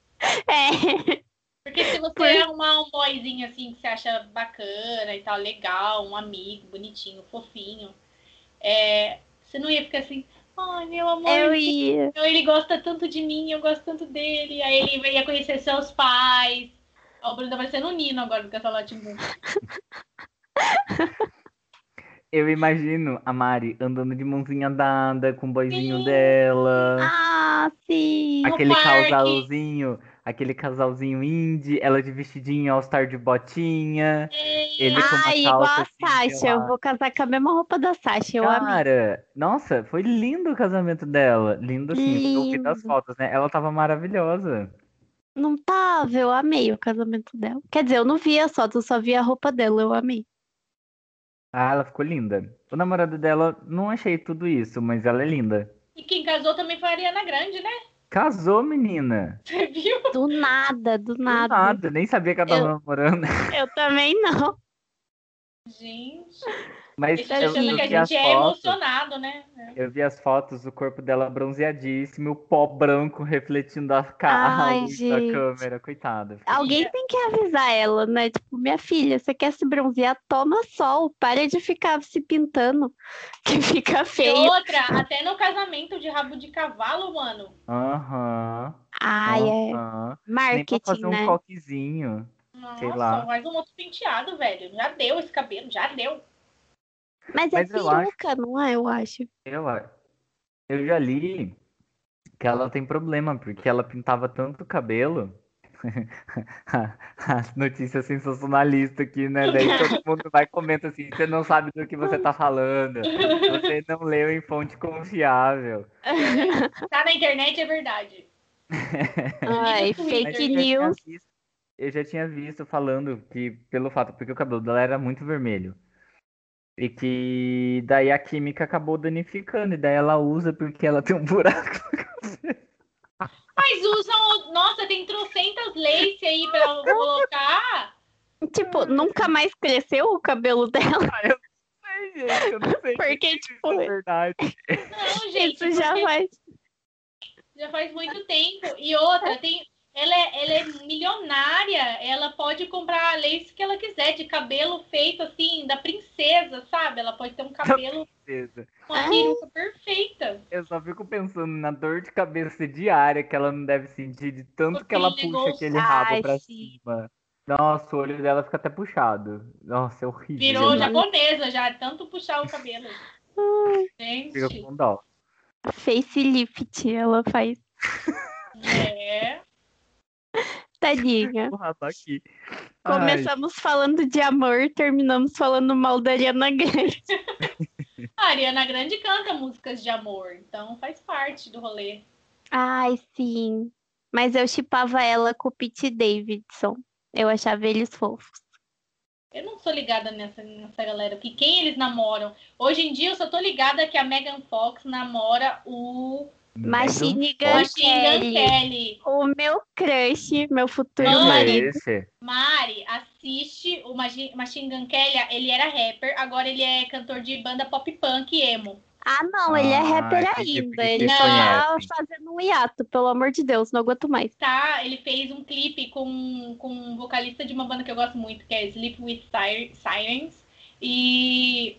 É. Porque se você Por- arrumar um boyzinho assim que você acha bacana e tal, legal, um amigo, bonitinho, fofinho, é, você não ia ficar assim, ai meu amor, Eu ele, ia. ele gosta tanto de mim, eu gosto tanto dele. Aí ele ia conhecer seus pais. Ó, o Bruno tá parecendo um Nino agora do Castelo Timbu. Eu imagino a Mari andando de mãozinha dada com o boizinho dela. Ah, sim. aquele casalzinho, aquele casalzinho indie, ela de vestidinho all-star de botinha, ele com uma Ai, igual calça a assim, Sasha. Eu vou casar com a mesma roupa da Sasha. Eu amei. Cara, nossa, foi lindo o casamento dela. Lindo assim, eu vi das Lindo. fotos, né? Ela tava maravilhosa. Não tava, eu amei o casamento dela. Quer dizer, eu não vi as fotos, eu só vi a roupa dela, eu amei. Ah, ela ficou linda. O namorado dela, não achei tudo isso, mas ela é linda. E quem casou também foi a Ariana Grande, né? Casou, menina. Você viu? Do nada, do Do nada. nada, nem sabia que ela tava Eu- namorando. Eu também não. Gente, Mas eu, achando eu que a vi as gente é fotos, emocionado, né? eu vi as fotos, o corpo dela bronzeadíssimo, o pó branco refletindo a, ca... a Ai, luz da câmera, coitada. Alguém tem que avisar ela, né? Tipo, minha filha, você quer se bronzear? Toma sol. Para de ficar se pintando, que fica E feio. outra, até no casamento de rabo de cavalo, mano. Aham. Ai, é aham. Nem pra marketing, fazer um né? coquezinho. Nossa, Sei lá. mais um outro penteado, velho. Já deu esse cabelo, já deu. Mas é Mas acho- peruca, não é? Eu acho. Eu, eu já li que ela tem problema, porque ela pintava tanto o cabelo. As notícias sensacionalistas aqui, né? Daí todo mundo vai e comenta assim: você não sabe do que você tá falando. Você não leu em fonte confiável. Tá na internet, é verdade. Ai, fake eu já tinha news. visto- eu já tinha visto falando que, pelo fato, porque o cabelo dela era muito vermelho. E que daí a química acabou danificando, e daí ela usa porque ela tem um buraco. Mas usam. Nossa, tem trocentas lace aí pra colocar. Tipo, nunca mais cresceu o cabelo dela. Ai, gente, eu não sei Porque, tipo, isso é verdade. Não, gente. isso já faz. já faz muito tempo. E outra, tem. Ela é, ela é milionária, ela pode comprar a lace que ela quiser, de cabelo feito assim, da princesa, sabe? Ela pode ter um cabelo, Certeza. uma peruca perfeita. Eu só fico pensando na dor de cabeça diária que ela não deve sentir de tanto que ela Porque puxa ligou- aquele rabo Ai, pra sim. cima. Nossa, o olho dela fica até puxado. Nossa, é horrível. Virou Jesus. japonesa já, tanto puxar o cabelo. Fica Gente, com dó. Facelift, ela faz. é. Tadinha. Rabo aqui. Ai, Começamos falando de amor, terminamos falando mal da Ariana Grande. A Ariana Grande canta músicas de amor, então faz parte do rolê. Ai, sim. Mas eu chipava ela com o Pete Davidson. Eu achava eles fofos. Eu não sou ligada nessa, nessa galera, porque quem eles namoram? Hoje em dia eu só tô ligada que a Megan Fox namora o Machine Gun Machine Gun Kelly. O meu crush, meu futuro é marido. esse? Mari, assiste o Machine Gun Kelly, ele era rapper, agora ele é cantor de banda pop punk emo. Ah, não, ele é Ah, rapper ainda. Ele tá conhecem. fazendo um hiato, pelo amor de Deus, não aguento mais. Tá, ele fez um clipe com, com um vocalista de uma banda que eu gosto muito, que é Sleep with Sir- Sirens. E.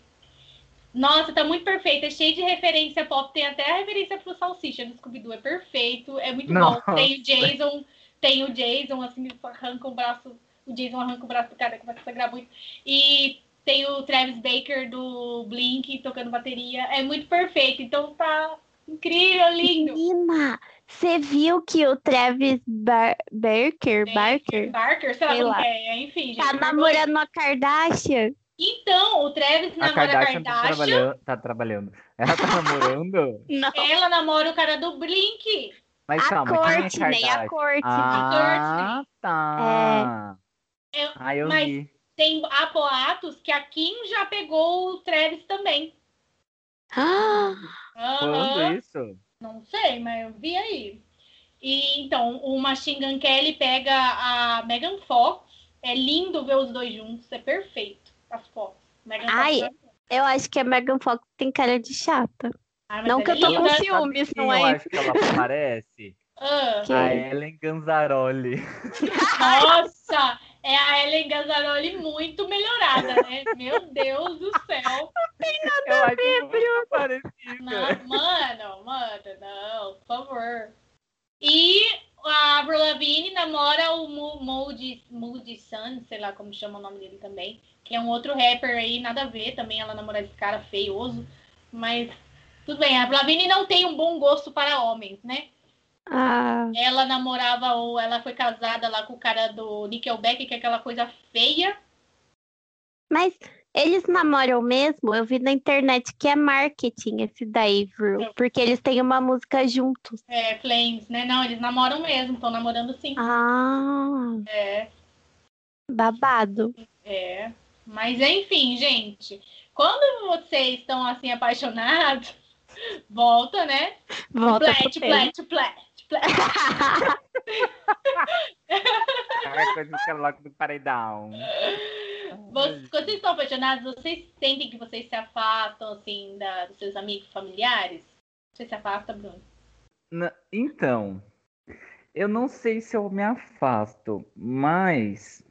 Nossa, tá muito perfeito. É cheio de referência pop. Tem até a referência pro Salsicha do Scooby-Doo. É perfeito. É muito Nossa. bom. Tem o Jason. Tem o Jason, assim, arranca o braço. O Jason arranca o braço do cara, começa a sangrar muito. E tem o Travis Baker do Blink tocando bateria. É muito perfeito. Então tá incrível, lindo. Menina, você viu que o Travis Bar Barker, Barker Barker, sei lá Sei lá. que é. Enfim, gente. tá namorando a Kardashian? Então, o Travis A namora a Kardashian tá Kardashian. trabalhando, tá trabalhando. Ela tá namorando? Não. Ela namora o cara do Blink. Mas A calma, quem é Courtney, a Kardashian? Courtney. Ah, tá. Eu- Ah, eu mas- vi. Tem há boatos que a Kim já pegou o Travis também. Ah. Quando isso? Não sei, mas eu vi aí. E então, o Machine Gun Kelly pega a Megan Fox. É lindo ver os dois juntos, é perfeito. Megan Ai, Fox. eu acho que a Megan Fox tem cara de chata. Ah, Não que é eu tô linda. com ciúmes, não eu é? acho que ela parece? Ah? A Ellen Ganzaroli. nossa, é a Ellen Gazzaroli muito melhorada, né? Meu Deus do céu. Eu acho muito parecida. Não, mano, mano, não, por favor. E a Avril Lavigne namora o Mo- Moody, Moody Sun, sei lá como chama o nome dele também, que é um outro rapper aí, nada a ver também, ela namora esse cara feioso, mas tudo bem, a Avril Lavigne não tem um bom gosto para homens, né? Ah, Ela namorava ou ela foi casada lá com o cara do Nickelback, que é aquela coisa feia. mas eles namoram mesmo? Eu vi na internet que é marketing esse daí, viu? Porque eles têm uma música juntos. É, Flames, né? Não, eles namoram mesmo, estão namorando sim. Ah, É, babado. é. Mas enfim, gente, quando vocês estão assim apaixonados, volta, né? Volta pro Plet, tema. Qualquer coisa que coloca no paredão. Vocês- Quando vocês estão apaixonados, vocês sentem que vocês se afastam, assim, da- dos seus amigos familiares? Você se afasta, Bruno? Na- Então, eu não sei se eu me afasto, mas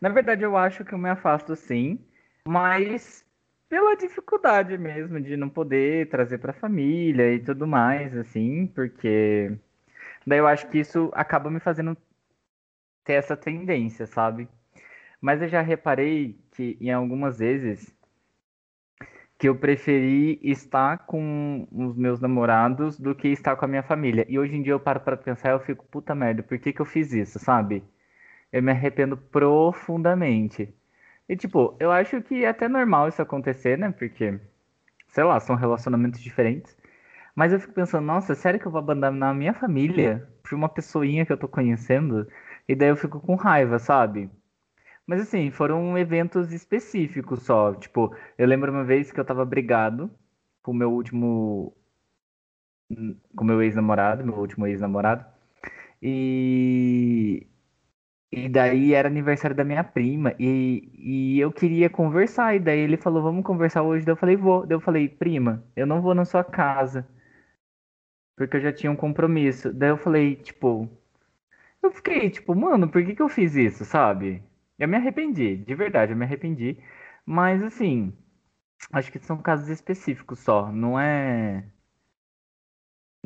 na verdade eu acho que eu me afasto sim, mas pela dificuldade mesmo de não poder trazer para a família e tudo mais, assim, porque daí eu acho que isso acaba me fazendo ter essa tendência, sabe? Mas eu já reparei que em algumas vezes que eu preferi estar com os meus namorados do que estar com a minha família. E hoje em dia eu paro pra pensar e eu fico, puta merda, por que que eu fiz isso, sabe? Eu me arrependo profundamente. E tipo, eu acho que é até normal isso acontecer, né? Porque, sei lá, são relacionamentos diferentes. Mas eu fico pensando, nossa, sério que eu vou abandonar a minha família por uma pessoinha que eu tô conhecendo? E daí eu fico com raiva, sabe? Mas assim, foram eventos específicos só. Tipo, eu lembro uma vez que eu tava brigado com o meu último. com meu ex-namorado, meu último ex-namorado. E. E daí era aniversário da minha prima. E, e eu queria conversar. E daí ele falou, vamos conversar hoje. Daí eu falei, vou. Daí eu falei, prima, eu não vou na sua casa. Porque eu já tinha um compromisso. Daí eu falei, tipo. Eu fiquei, tipo, mano, por que que eu fiz isso, sabe? Eu me arrependi, de verdade, eu me arrependi. Mas assim, acho que são casos específicos só, não é.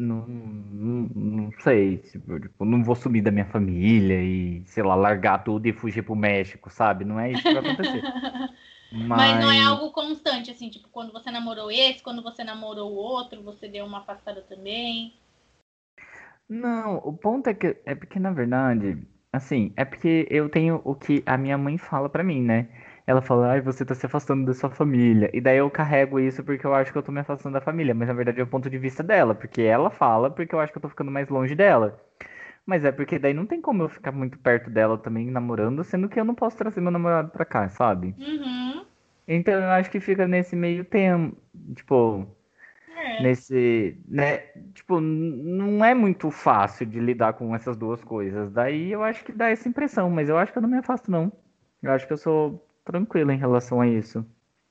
Não, não, não sei, tipo, tipo, não vou sumir da minha família e, sei lá, largar tudo e fugir pro México, sabe? Não é isso que vai acontecer. Mas não é algo constante, assim, tipo, quando você namorou esse, quando você namorou o outro, você deu uma afastada também. Não, o ponto é que é porque na verdade, assim, é porque eu tenho o que a minha mãe fala pra mim, né? Ela fala, ai, você tá se afastando da sua família. E daí eu carrego isso porque eu acho que eu tô me afastando da família, mas na verdade é o ponto de vista dela, porque ela fala porque eu acho que eu tô ficando mais longe dela. Mas é porque daí não tem como eu ficar muito perto dela também namorando, sendo que eu não posso trazer meu namorado pra cá, sabe? Uhum. Então eu acho que fica nesse meio tempo, tipo, É. nesse, né, tipo, não é muito fácil de lidar com essas duas coisas. Daí eu acho que dá essa impressão, mas eu acho que eu não me afasto não. Eu acho que eu sou tranquilo em relação a isso.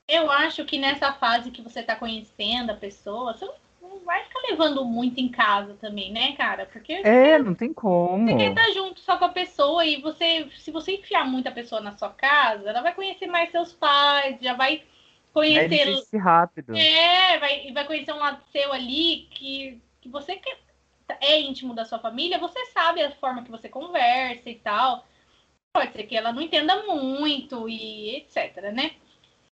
Eu acho que nessa fase que você tá conhecendo a pessoa, você não vai ficar levando muito em casa também, né, cara? Porque É, não tem como. você quer estar junto só com a pessoa e você, se você enfiar muita pessoa na sua casa, ela vai conhecer mais seus pais, já vai É conhecer difícil rápido. É, vai, vai conhecer um lado seu ali que, que você que é íntimo da sua família, você sabe a forma que você conversa e tal. Pode ser que ela não entenda muito e etc, né?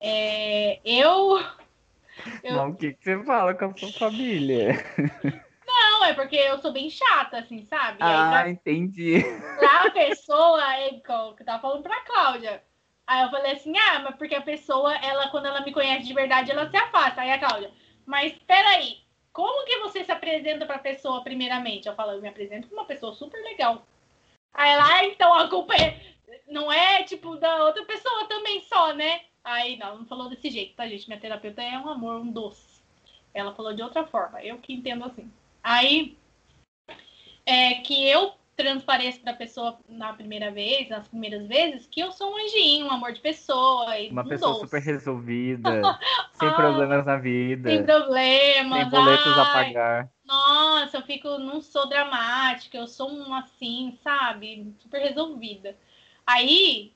É, eu. eu- Mas o que, que você fala com a sua família? Não, é porque eu sou bem chata, assim, sabe? Aí, Ah, pra- entendi. pra pessoa, é que eu tava falando pra Cláudia. Aí eu falei assim, ah, mas porque a pessoa, ela, quando ela me conhece de verdade, ela se afasta. Aí a Cláudia, mas peraí, como que você se apresenta pra pessoa primeiramente? Eu falo, eu me apresento como uma pessoa super legal. Aí ela, ah, então a culpa é, não é, tipo, da outra pessoa também só, né? Aí, não, não falou desse jeito, tá, gente? Minha terapeuta é um amor, um doce. Ela falou de outra forma, eu que entendo assim. Aí, é que eu transpareço pra pessoa na primeira vez, nas primeiras vezes, que eu sou um anjinho, um amor de pessoa. Uma um pessoa doce. super resolvida, sem Ah, problemas na vida, Sem problemas. sem boletos a ai, pagar. Nossa, eu fico, não sou dramática, eu sou um assim, sabe? Super resolvida. Aí,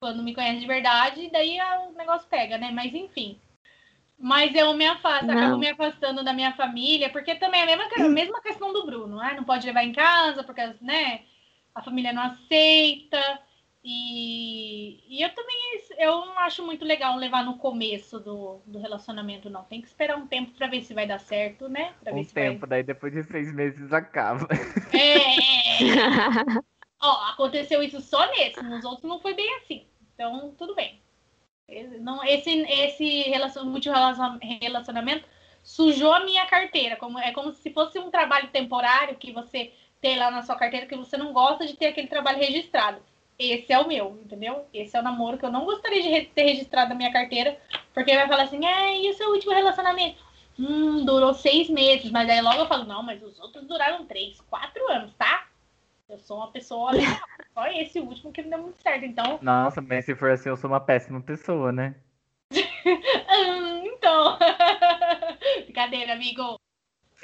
quando me conhece de verdade, daí o negócio pega, né? Mas enfim. Mas eu me afasto, Não. acabo me afastando da minha família, porque também é a mesma, a mesma questão do Bruno, né? Não pode levar em casa, porque, né? A família não aceita. E, e eu também eu não acho muito legal levar no começo do, do relacionamento, não. Tem que esperar um tempo para ver se vai dar certo, né? Pra um ver se tempo, vai... daí depois de seis meses acaba. É, é. Ó, aconteceu isso só nesse, nos outros não foi bem assim. Então, tudo bem. Não, esse esse relacion, relacionamento sujou a minha carteira. Como, é como se fosse um trabalho temporário que você tem lá na sua carteira que você não gosta de ter aquele trabalho registrado. Esse é o meu, entendeu? Esse é o namoro que eu não gostaria de ter registrado na minha carteira, porque vai falar assim, é, e o seu último relacionamento? Hum, durou seis meses, mas aí logo eu falo, não, mas os outros duraram três, quatro anos, tá? Eu sou uma pessoa legal. Só esse último que não deu muito certo, então. Nossa, mas se for assim, eu sou uma péssima pessoa, né? hum, então. Brincadeira, amigo.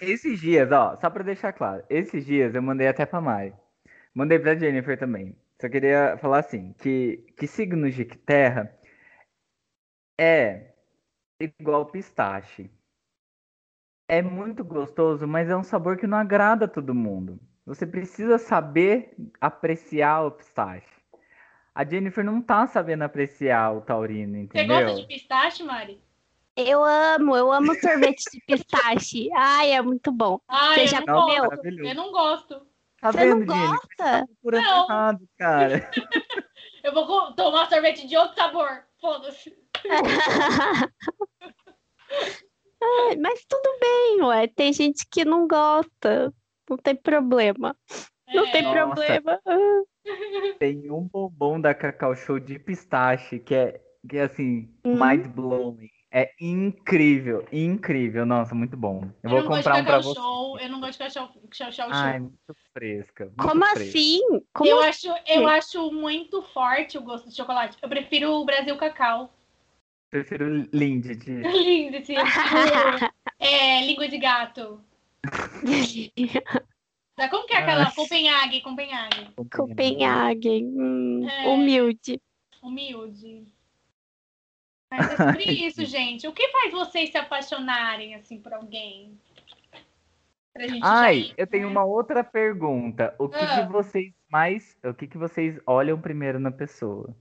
Esses dias, ó, só pra deixar claro, esses dias eu mandei até pra Mari. Mandei pra Jennifer também. Só queria falar assim, que, que signos de terra é igual pistache. É muito gostoso, mas é um sabor que não agrada a todo mundo. Você precisa saber apreciar o pistache. A Jennifer não tá sabendo apreciar o taurino, entendeu? Você gosta de pistache, Mari? Eu amo, eu amo sorvete de pistache. Ai, é muito bom. Ai, Você eu já não comeu? gosto. Eu não gosto. Tá Você vendo, não Jennifer? Tá gosta? procurando Não. errado, cara. Eu vou tomar sorvete de outro sabor. Foda-se. Mas tudo bem, ué. Tem gente que não gosta. Não tem problema. Não É. tem Nossa. problema. Tem um bombom da Cacau Show de pistache que é, que é assim, Hum. mind blowing. É incrível, incrível. Nossa, muito bom. Eu, Eu, vou não gosto comprar de um pra cacau você. show. Eu não gosto de cachau show. show, Ai, muito fresca. muito Como fresca. assim? Como Eu acho, eu acho muito forte o gosto de chocolate. Eu prefiro o Brasil Cacau. Prefiro Lindt. eu prefiro, é, língua de gato. Tá, Como que é aquela? Ai. Copenhague, Copenhague. Copenhagen. hum, É. Humilde. Humilde. Mas é sobre isso, gente. O que faz vocês se apaixonarem, assim, por alguém? Pra gente Ai, ir, eu tenho né? uma outra pergunta. O que, Ah. que vocês mais. O que, que vocês olham primeiro na pessoa?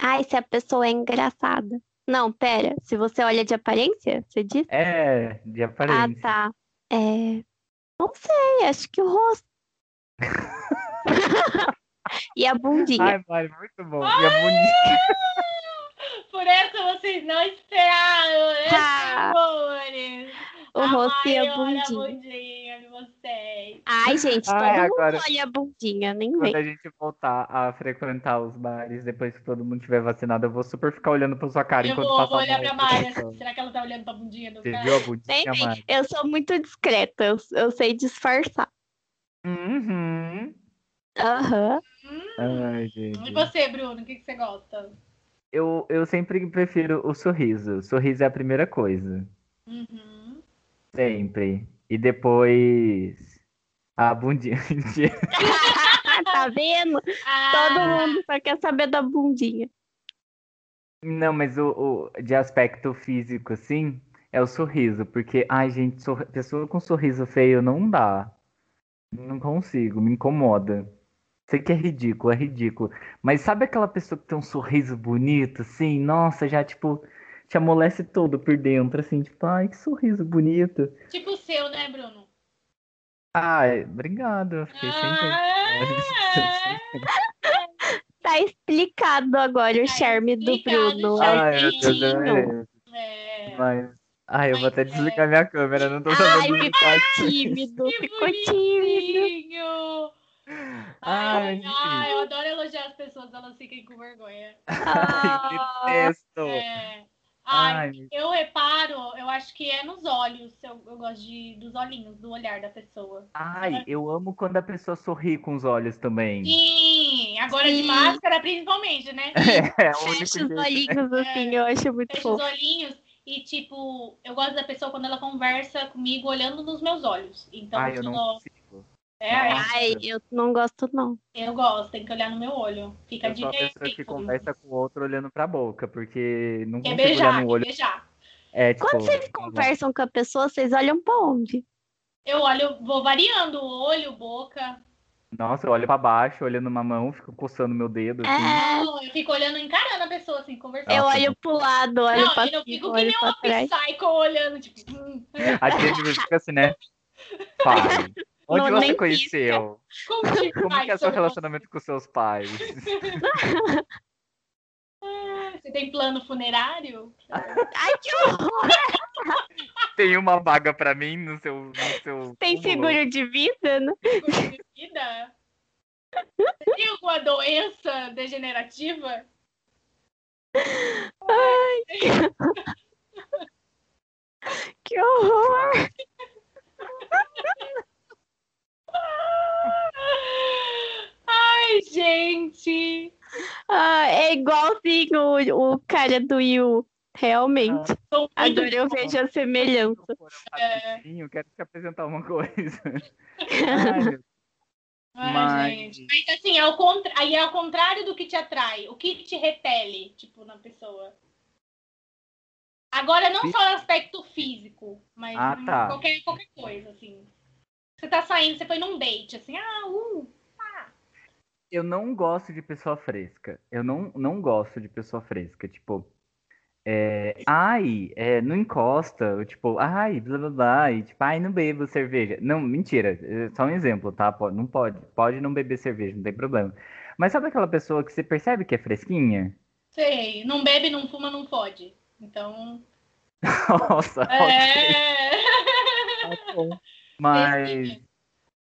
Ai, se a pessoa é engraçada. Não, pera. Se você olha de aparência, você disse? É, de Ah, aparência. tá. É. Não sei, acho que o rosto. e a bundinha. Ai, Mari, muito bom. E a bundinha. Por essa vocês não esperaram, né, Ah. amores? O rosto e a Ai, olha a bundinha. bundinha de vocês. Ai, gente, todo Ai, mundo agora- olha a bundinha, nem Quando vem. a gente voltar a frequentar os bares, depois que todo mundo tiver vacinado, eu vou super ficar olhando pra sua cara Eu enquanto vou, passar vou o olhar pra mal. Mari. Será que ela tá olhando pra bundinha do Você cara? viu a bundinha. Mari? Eu sou muito discreta, eu, eu sei disfarçar. Uhum. Aham. Ai, E gente. você, Bruno, o que, que você gosta? Eu, eu sempre prefiro o sorriso. O sorriso é a primeira coisa. Uhum. Sempre. E depois. A bundinha. tá vendo? Ah, Todo mundo só quer saber da bundinha. Não, mas o, o- de aspecto físico, assim, é o sorriso. Porque, ai, gente, sor- pessoa com sorriso feio não dá. Não consigo, me incomoda. Sei que é ridículo, é ridículo. Mas sabe aquela pessoa que tem um sorriso bonito, assim? Nossa, já, tipo, te amolece todo por dentro, assim, tipo, ai, que sorriso bonito. Tipo o seu, né, Bruno? Ai, obrigado, eu fiquei sem Ah, Tá explicado agora o Tá charme do Bruno. Ai, meu Deus, é. Mas. Ai, eu vou até é. desligar minha câmera, não tô Ai, sabendo ficou imitar. tímido, Que ficou tímido. Ai, Ai, ai, eu adoro elogiar as pessoas, elas fiquem com vergonha. Ai, detesto. É. Ai, Ai, eu reparo, eu acho que é nos olhos. Eu, eu gosto de, dos olhinhos, do olhar da pessoa. ai, eu amo quando a pessoa sorri com os olhos também. Sim, agora de Sim. máscara principalmente, né? É, único Fecha os jeito. olhinhos assim, eu acho muito Fecha os fofo. olhinhos e, tipo, eu gosto da pessoa quando ela conversa comigo olhando nos meus olhos. Então, Ai, eu não tipo. É, Nossa. Ai, eu não gosto, não. eu gosto, tem que olhar no meu olho. Fica Eu sou a pessoa que direito. conversa com o outro olhando pra boca, porque não Quer consigo olhar beijar, no quer olho. beijar. É, tipo, Quando vocês conversam com a pessoa, vocês olham pra onde? Eu olho, vou variando o olho, boca. Nossa, eu olho pra baixo, olhando uma mão, fico coçando meu dedo. Assim. É, Não, eu fico olhando, encarando a pessoa, assim, conversando. eu olho pro lado, olho não, pra eu não cima, fico que nem uma trás. psycho olhando, tipo... hum, A gente fica assim, né? Pai, onde Não, você nem conheceu? como que, Como que é seu relacionamento com seus pais? você? Tem plano funerário? Ai, que horror! Tem uma vaga pra mim no seu. No seu Tem seguro de vida, né? Seguro de vida? Você tem alguma doença degenerativa? Que horror! Ai, gente! Ah, é igualzinho o, o cara do Yu. Realmente. Muito Agora eu vejo a semelhança. É. Rapidinho, quero te apresentar uma coisa. Ai, Mas- gente. Mas assim, é o contra... aí é ao contrário do que te atrai. O que te repele, tipo, na pessoa. Agora, não Fí- só no aspecto físico, mas Ah, tá. qualquer, qualquer coisa, assim. Você tá saindo, você foi num date, assim, ah, uh, Eu não gosto de pessoa fresca. Eu não, não gosto de pessoa fresca. Tipo, é, ai, é, não encosta. ou Tipo, ai, blá blá blá. E, tipo, ai, não bebo cerveja. Não, mentira. é Só um exemplo, tá? Não pode. Pode não beber cerveja, não tem problema. Mas sabe aquela pessoa que você percebe que é fresquinha? sei, não bebe, não fuma, não pode. Então, Nossa, é... Tá bom. Mas,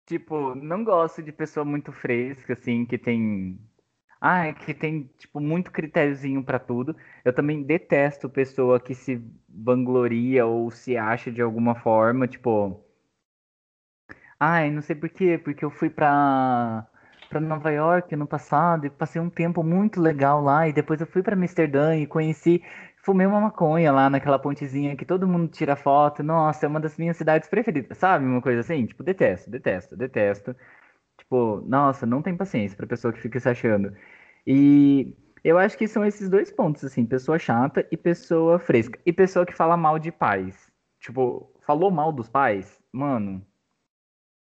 tipo, não gosto de pessoa muito fresca, assim, que tem. Ah, que tem, tipo, muito critériozinho pra tudo. Eu também detesto pessoa que se vangloria ou se acha de alguma forma, tipo. Ai, não sei por quê, porque eu fui pra, pra Nova York no passado e passei um tempo muito legal lá. E depois eu fui pra Amsterdã e conheci. Fumei uma maconha lá naquela pontezinha que todo mundo tira foto. Nossa, é uma das minhas cidades preferidas, sabe? Uma coisa assim, tipo, detesto, detesto, detesto. Tipo, nossa, não tem paciência pra pessoa que fica se achando. E eu acho que são esses dois pontos, assim, pessoa chata e pessoa fresca. E pessoa que fala mal de pais. Tipo, falou mal dos pais? Mano,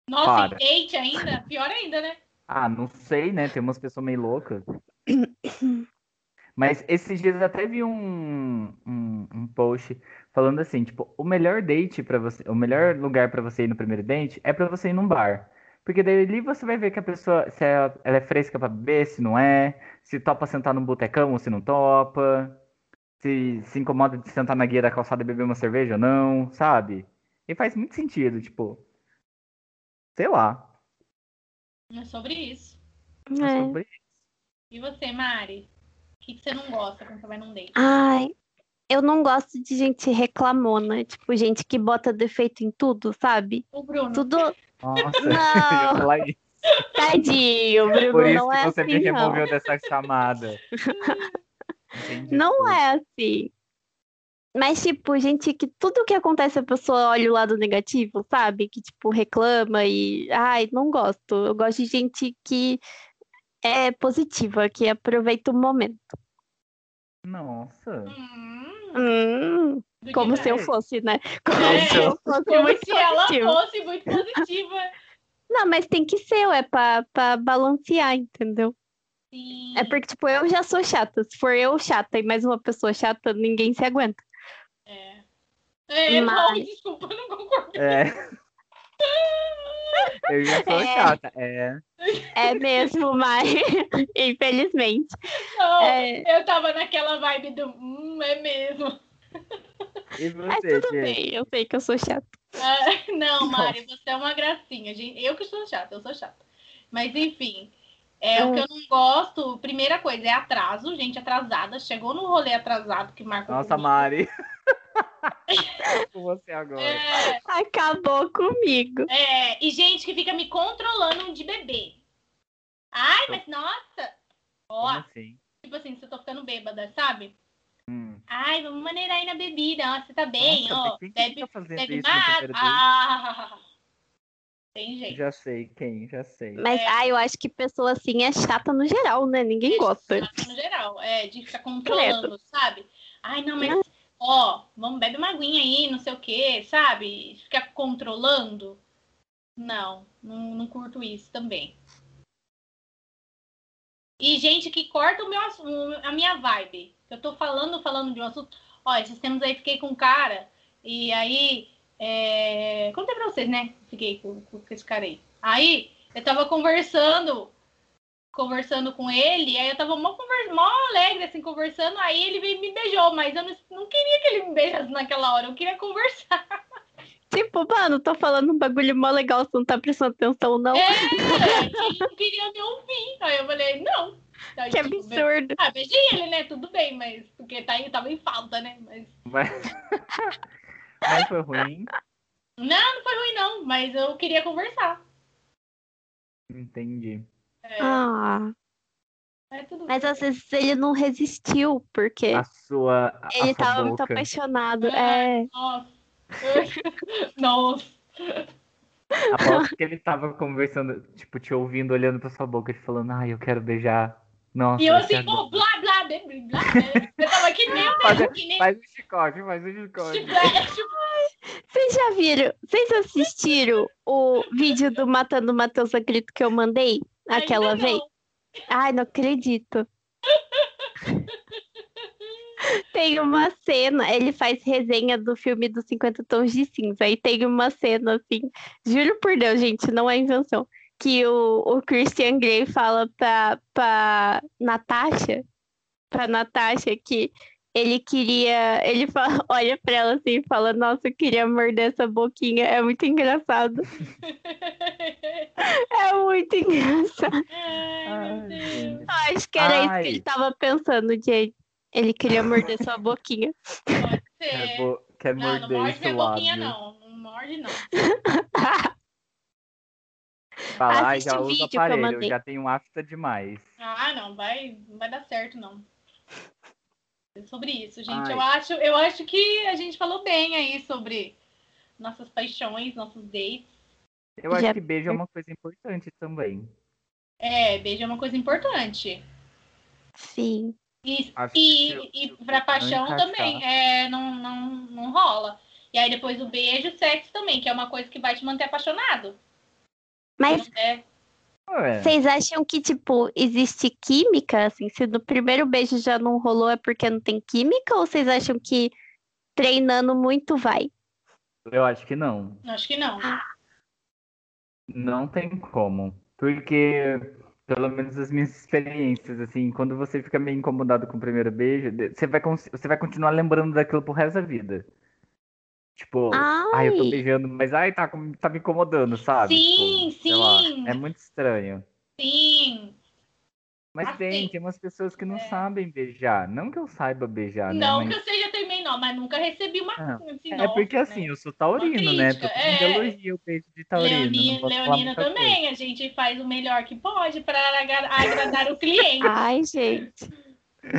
Nossa, Para. e date ainda? Pior ainda, né? ah, não sei, né? Tem umas pessoas meio loucas. Mas esses dias eu até vi um, um, um post falando assim, tipo, o melhor date para você, o melhor lugar pra você ir no primeiro date é pra você ir num bar. Porque daí ali você vai ver que a pessoa, se ela, ela é fresca pra beber, se não é, se topa sentar num botecão ou se não topa, se se incomoda de sentar na guia da calçada e beber uma cerveja ou não, sabe? E faz muito sentido, tipo, sei lá. É sobre isso. é É. sobre E você, Mari? Que, que você não gosta quando você vai num date? Ai, eu não gosto de gente reclamona, tipo, gente que bota defeito em tudo, sabe? O Bruno. Tudo. Nossa, Não. ia falar isso. Tadinho, Bruno, Por isso não que é você assim, me não. removeu dessa chamada. Entendi Não tudo. é assim. Mas, tipo, gente que tudo que acontece a pessoa olha o lado negativo, sabe? Que, tipo, reclama e. Ai, não gosto. Eu gosto de gente que é positiva, que aproveita o momento. Nossa. Hum, Hum, como se eu fosse, né? Como É, se eu fosse Como muito se ela positiva. fosse muito positiva. Não, mas tem que ser, é pra, pra balancear, entendeu? Sim. É porque, tipo, eu já sou chata. Se for eu chata e mais uma pessoa chata, ninguém se aguenta. É. É, não, Mas- desculpa, eu não concordo. É. Eu já sou É. chata. É. É mesmo, mas infelizmente. Não, É, eu tava naquela vibe do hum, é mesmo. E mas você, tudo Gê? bem, eu sei que eu sou chata. Ah, não, Mari, você é uma gracinha. gente. Eu que sou chata, eu sou chata. Mas enfim, é, o que eu não gosto, primeira coisa, é atraso, gente atrasada. Chegou no rolê atrasado que marcou. Nossa, comigo. Mari. Com você agora. É, Acabou comigo. é, e gente que fica me controlando de beber. Ai, mas nossa! Ó, assim? tipo assim, se eu tô ficando bêbada, sabe? Hum. Ai, vamos maneirar aí na bebida. Ó, você tá bem, Nossa, ó. quem que Bebe, fica fazendo bebe isso mais. Ah! Tem jeito. Já sei quem, já sei. Mas, É. ah, eu acho que pessoa assim é chata no geral, né? Ninguém gosta. Chata No geral, é, de ficar controlando, sabe? Ai, não, mas, ó, vamos beber uma aguinha aí, não sei o quê, sabe? Ficar controlando. Não, não, não curto isso também. E gente que corta o meu, a minha vibe. Eu tô falando, falando de um assunto. Ó, esses tempos aí fiquei com cara. E aí. É... Contei pra vocês, né? Fiquei com, com esse cara aí. Aí, eu tava conversando. Conversando com ele. Aí eu tava mó, mó alegre, assim, conversando. Aí ele veio e me beijou. Mas eu não, não queria que ele me beijasse naquela hora. Eu queria conversar. Tipo, mano, tô falando um bagulho mó legal, você não tá prestando atenção, não? É, ele não queria me ouvir. Aí eu falei, não. Aí, Que tipo, absurdo. Ah, beijei ele, né? Tudo bem, mas porque tá, tava em falta, né? Mas Mas... Mas foi ruim. não, não foi ruim, não. Mas eu queria conversar. Entendi. É, Ah, é tudo mas às vezes ele não resistiu, porque A sua. a ele sua tava muito apaixonado. É. É. Nossa. Nossa. Aposto que ele tava conversando, tipo, te ouvindo, olhando pra sua boca e falando, ai, eu quero beijar. Nossa, E eu assim, pô, blá, blá, blá, blá, blá. Eu tava que nem o Faz- mesmo, que nem. Faz um chicote, faz um chicote. É, tipo, Vocês já viram? Vocês assistiram o vídeo do Matando o Matheus a Grito que eu mandei aquela vez? Ai, não acredito. Tem uma cena, ele faz resenha do filme dos 50 Tons de Cinza. E tem uma cena assim, juro por Deus, gente, não é invenção. Que o, o Christian Grey fala pra, pra Natasha, pra Natasha, que ele queria. Ele fala, olha pra ela assim e fala: Nossa, eu queria morder essa boquinha. É muito engraçado. É muito engraçado. Ai, Ai, meu Deus. gente. Acho que era isso Ai. que ele tava pensando, Jay. Ele queria morder sua boquinha. Pode Quer, ser. bo- quer Não, não morder morde esse minha boquinha, não. Não morde, não. Lá e Assiste já o usa aparelho, já tem um afta demais. Ah, não, vai, não vai dar certo, não. Sobre isso, gente. Ai. Eu acho, eu acho que a gente falou bem aí sobre nossas paixões, nossos dates. Eu acho Já- que beijo é uma coisa importante também. É, beijo é uma coisa importante. Sim. E, Acho e, e pra paixão encaixar- também, é, não, não, não rola. E aí depois o beijo, sexo também, que é uma coisa que vai te manter apaixonado. Mas É, Ué, vocês acham que, tipo, existe química? Assim, se no primeiro beijo já não rolou é porque não tem química? Ou vocês acham que treinando muito vai? eu acho que não. acho que não. Não tem como. Porque, pelo menos as minhas experiências, assim, quando você fica meio incomodado com o primeiro beijo, você vai, você vai continuar lembrando daquilo pro resto da vida. Tipo, ai, eu tô Ai. beijando, mas ai, tá, tá me incomodando, sabe? Sim, Tipo, sei lá, sim. é muito estranho. Sim. Mas Assim, tem, tem umas pessoas que não é. sabem beijar. Não que eu saiba beijar, né? não mas- que eu seja também, não, mas nunca recebi uma Não, assim, É nossa, porque né? assim, eu sou taurino, né? mundo é. elogia o beijo de taurino. Leonina, Leonina também, a gente faz o melhor que pode para agra- agradar o cliente. Ai, gente.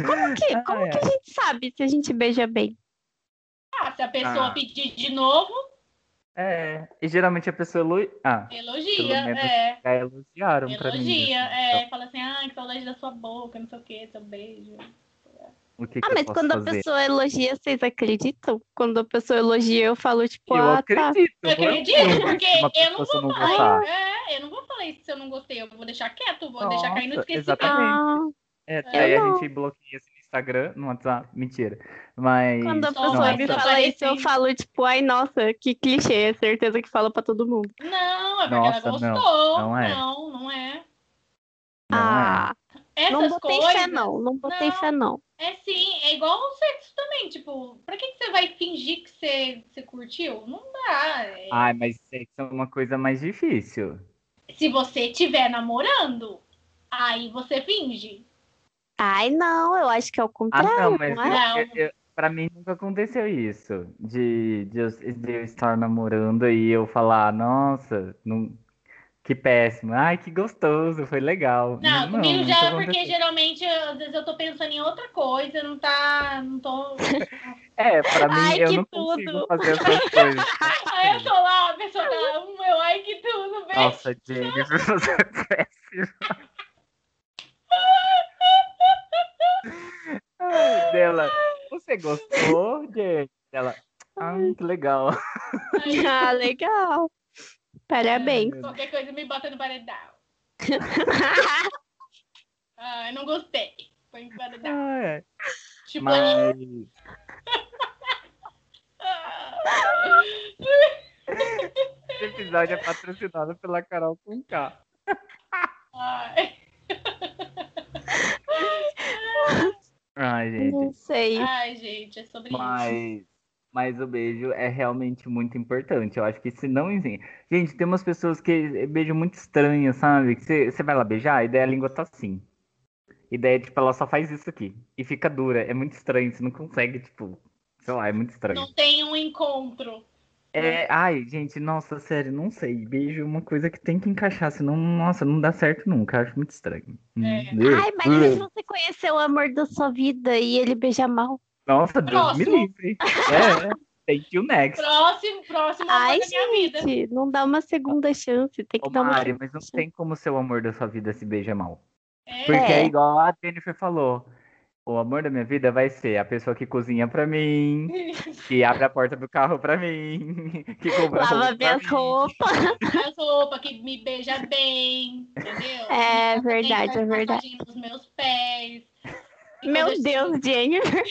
Como que, Ah, como é. que a gente sabe se a gente beija bem? Ah, se a pessoa Ah. pedir de novo, É, e geralmente a pessoa elogia. Ah, elogia, é. já elogiaram pra mim. Elogia, é. então, Fala assim, ah, que saudade da sua boca, não sei o que, seu beijo. o que, que Ah, eu mas quando a fazer? pessoa elogia, vocês acreditam? Quando a pessoa elogia, eu falo, tipo, Eu ah, tá. acredito. Eu vou- acredito, vou porque eu não eu não falar. gostar. É, eu não vou falar isso se eu não gostei, eu vou deixar quieto, vou deixar cair no Nossa, esquecimento. exatamente. Ah, É, daí a gente bloqueia assim, Instagram, no WhatsApp. Mentira. Mas. quando a pessoa me isso fala isso, eu falo, tipo, ai, nossa, que clichê, é certeza que fala pra todo mundo. Não, é porque Nossa, ela não, gostou. não é. Não, não é. Não é. ah, Essas não botei coisas. fé, não. Não botei Não. fé, não. É sim, é igual o sexo também. Tipo, pra que, que você vai fingir que você, você curtiu? Não dá. é- Ai, mas sexo é uma coisa mais difícil. Se você estiver namorando, aí você finge. Ai, não, eu acho que é o Ah, contrário, não, mas não é? Não. eu- eu- pra mim nunca aconteceu isso. De, de, eu, de eu estar namorando e eu falar, nossa, não, que péssimo. Ai, que gostoso, foi legal. Não, comigo nunca já é porque aconteceu. geralmente, às vezes eu tô pensando em outra coisa, não tá. Não tô. É, pra mim Ai, eu que não consigo tudo. fazer essas coisas. Aí eu tô lá, a pessoa tá. Um meu, ai que tudo, bem. Nossa, Jennifer, você é péssima. Dela, você gostou, Jennifer? Ela, ai, que legal. Ah, legal. Parabéns. Qualquer coisa me bota no paredão. Ah, não gostei. Foi invalidado. Ah, é. Tipo, Mas. Esse episódio é patrocinado pela Carol com K. ai, Ai, gente. Não sei. ai, gente, é sobre isso. Mas, mas o beijo é realmente muito importante. Eu acho que se não. Gente, tem umas pessoas que beijo muito estranho, sabe? Que você, você vai lá beijar e daí a língua tá assim. E daí, tipo, ela só faz isso aqui. E fica dura. É muito estranho. Você não consegue, tipo. Sei lá, é muito estranho. Não tem um encontro. É, ai, gente, nossa, sério, não sei. Beijo é uma coisa que tem que encaixar, senão, nossa, não dá certo nunca. Acho muito estranho. É. Ai, mas e se você conheceu o amor da sua vida e ele beija mal? Nossa, Deus me Próximo. livre. É. Thank you next. Próximo, próximo amor Ai, da minha vida. gente, não dá uma segunda chance. Tem que Ô, dar uma Mari, mas não tem como ser o amor da sua vida se beija mal. É, Porque É. igual a Jennifer falou. O amor da minha vida vai ser a pessoa que cozinha pra mim, que abre a porta do carro pra mim, que compra Lava roupa minhas roupas. As roupas que me beija bem, entendeu? É Que verdade, é verdade. nos meus pés. Meu eu Deus, Jennifer.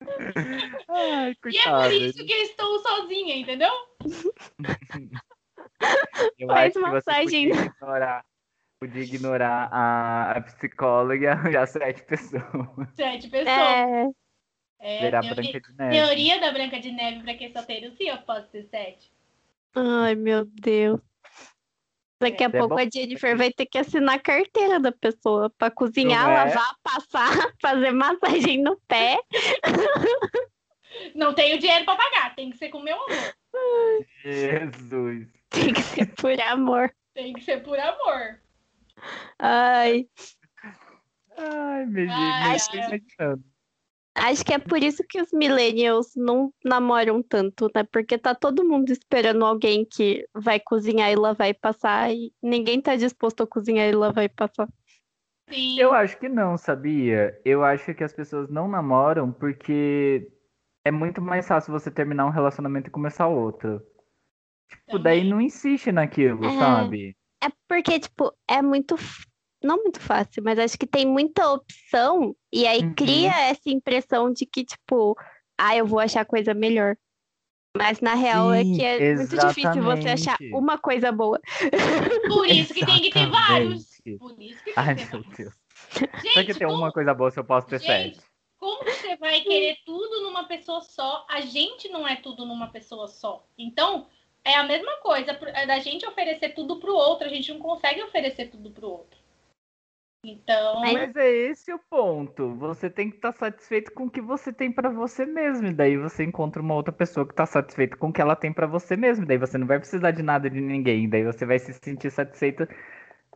Ai, E é por isso que eu estou sozinha, entendeu? Eu Faz acho que você massagem. podia ignorar, podia ignorar a, a psicóloga e arranjar sete pessoas. Sete pessoas. É, É, Virar teoria, Branca de Neve. teoria da Branca de Neve pra quem solteiro, sim, eu posso ser sete. ai, meu Deus. Daqui a É pouco bom- a Jennifer vai ter que assinar a carteira da pessoa pra cozinhar, é? lavar, passar, fazer massagem no pé. Não tenho dinheiro pra pagar, tem que ser com meu amor. Jesus. Tem que ser por amor. Tem que ser por amor. Ai, Ai, meu Deus, imaginando. acho que é por isso que os millennials não namoram tanto, né? Porque tá todo mundo esperando alguém que vai cozinhar e lavar e passar e ninguém tá disposto a cozinhar e lavar e passar. Sim. Eu acho que não, sabia? Eu acho que as pessoas não namoram porque é muito mais fácil você terminar um relacionamento e começar outro. Tipo, daí Também. não insiste naquilo, É. sabe? É porque, tipo, é muito. Não muito fácil, mas acho que tem muita opção e aí Uhum. cria essa impressão de que, tipo, ah, eu vou achar coisa melhor. Mas na real é Sim, que é muito difícil você achar exatamente. uma coisa boa. Por isso que tem que ter vários. Exatamente. Por isso que tem Ai, que ter meu vários. Deus. Gente, Só que tem como, uma coisa boa se eu posso ter Gente. sete. como você vai querer tudo numa pessoa só? A gente não é tudo numa pessoa só. Então, é a mesma coisa é da gente oferecer tudo pro outro. A gente não consegue oferecer tudo pro outro. Então, Mas- Mas é esse o ponto. Você tem que estar satisfeito com o que você tem pra você mesmo. E daí você encontra uma outra pessoa que tá satisfeita com o que ela tem pra você mesmo. E daí você não vai precisar de nada de ninguém. E daí você vai se sentir satisfeita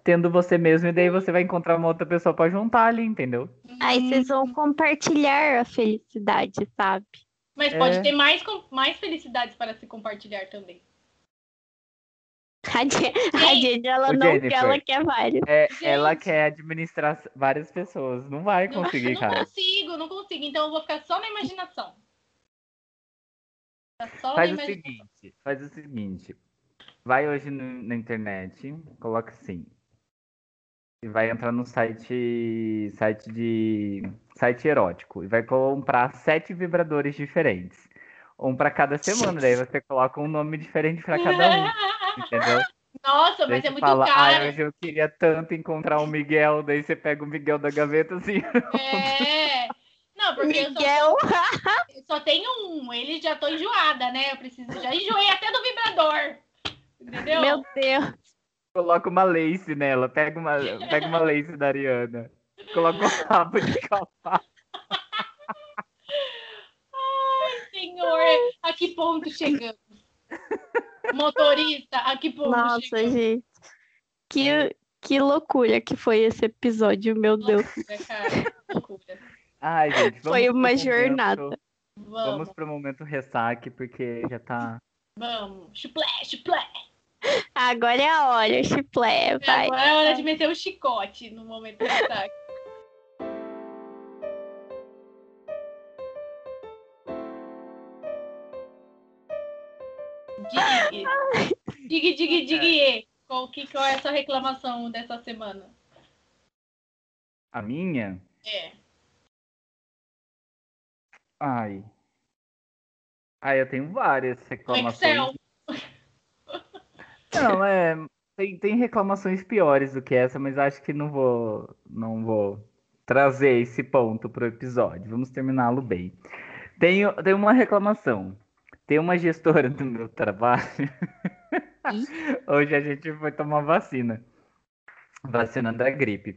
tendo você mesmo. E daí você vai encontrar uma outra pessoa pra juntar ali, entendeu? Aí vocês vão compartilhar a felicidade, sabe? mas pode É. ter mais, mais felicidades para se compartilhar também. A Jen, ela não Jennifer. ela quer vários. É, ela quer administrar várias pessoas. Não vai Não, conseguir, não cara. consigo, não consigo. Então eu vou ficar só na imaginação. Só Faz na o imaginação. seguinte, faz o seguinte. Vai hoje no- na internet, coloca assim. E vai entrar no site site de site erótico e vai comprar sete vibradores diferentes. Um pra cada semana, daí você coloca um nome diferente pra cada um, entendeu? Nossa, mas é muito fala, ah, caro. hoje eu queria tanto encontrar o Miguel, daí você pega o Miguel da gaveta assim. É. Não, porque eu só, Miguel, eu só tenho um. Ele já tô enjoada, né? Eu preciso. Já enjoei até do vibrador. Entendeu? meu Deus. Coloca uma lace nela, pega uma, pega uma lace da Ariana. Coloca um rabo de cavalo. Senhor, a que ponto chegamos? Motorista, a que ponto Nossa, chegamos? gente. Que, que loucura que foi esse episódio, meu Deus. Loucura, cara. Loucura. Ai, gente, vamos Foi pro uma momento- jornada. Vamos Vamos, pro momento ressaque, porque já tá. vamos. Chuplé, chuplé. Agora é a hora, chiplé, vai. Agora é hora de meter o chicote no momento do Digue. Digue, digue, digue. Qual, que, qual é a sua reclamação dessa semana? A minha? É. Ai. Ai, eu tenho várias reclamações. Excel. Não, é. Tem, tem reclamações piores do que essa, mas acho que não vou, não vou trazer esse ponto pro episódio. Vamos terminá-lo bem. Tenho, tenho uma reclamação. Tem uma gestora do meu trabalho. Hoje a gente foi tomar vacina. Vacina da gripe.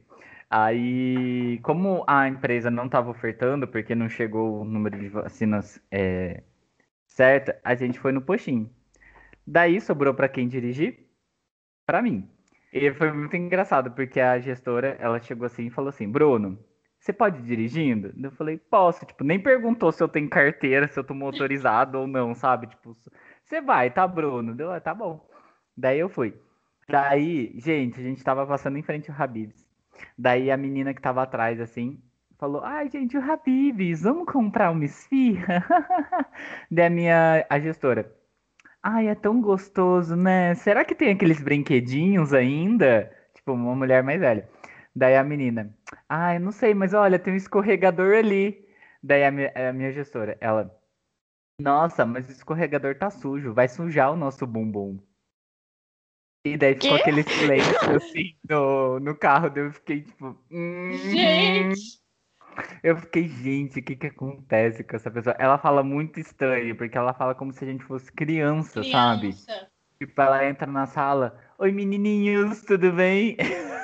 Aí, como a empresa não estava ofertando, porque não chegou o número de vacinas é, certo, a gente foi no postinho. Daí sobrou para quem dirigir? Para mim. E foi muito engraçado, porque a gestora, ela chegou assim e falou assim, Bruno, você pode ir dirigindo? Eu falei, posso. Tipo, nem perguntou se eu tenho carteira, se eu tô motorizado ou não, sabe? Tipo, você vai, tá, Bruno? Deu, "Ah, tá bom. Daí eu fui. Daí, gente, a gente tava passando em frente ao Habib's. Daí a menina que tava atrás, assim, falou, ai, gente, o Habib's, vamos comprar uma esfirra? Daí a minha, a gestora, ai, é tão gostoso, né? Será que tem aqueles brinquedinhos ainda? Tipo, uma mulher mais velha. Daí a menina, ai, não sei, mas olha, tem um escorregador ali. Daí a, mi- a minha gestora, ela, nossa, mas o escorregador tá sujo, vai sujar o nosso bumbum. E daí ficou Quê? aquele silêncio assim no, no carro, daí eu fiquei tipo. "Hum". Gente! Eu fiquei, gente, o que que acontece com essa pessoa? Ela fala muito estranho, porque ela fala como se a gente fosse criança, sabe? Criança. Tipo, ela entra na sala, oi menininhos, tudo bem?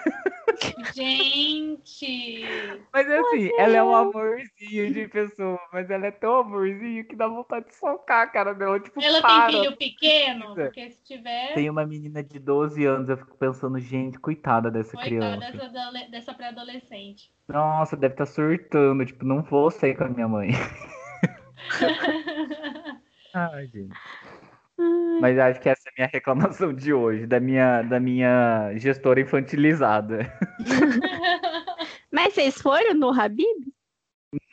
Gente! Mas assim, ela é um amorzinho de pessoa, mas ela é tão amorzinho que dá vontade de socar a cara dela, tipo, Ela para. tem filho pequeno? precisa. Porque se tiver, Tem uma menina de 12 anos, eu fico pensando, gente, coitada dessa coitada criança. dessa, adole- dessa pré-adolescente. Nossa, deve estar surtando, tipo, não vou sair com a minha mãe. Ai, gente. Ai, Mas acho que essa é a minha reclamação de hoje, da minha, da minha gestora infantilizada. Mas vocês foram no Habib?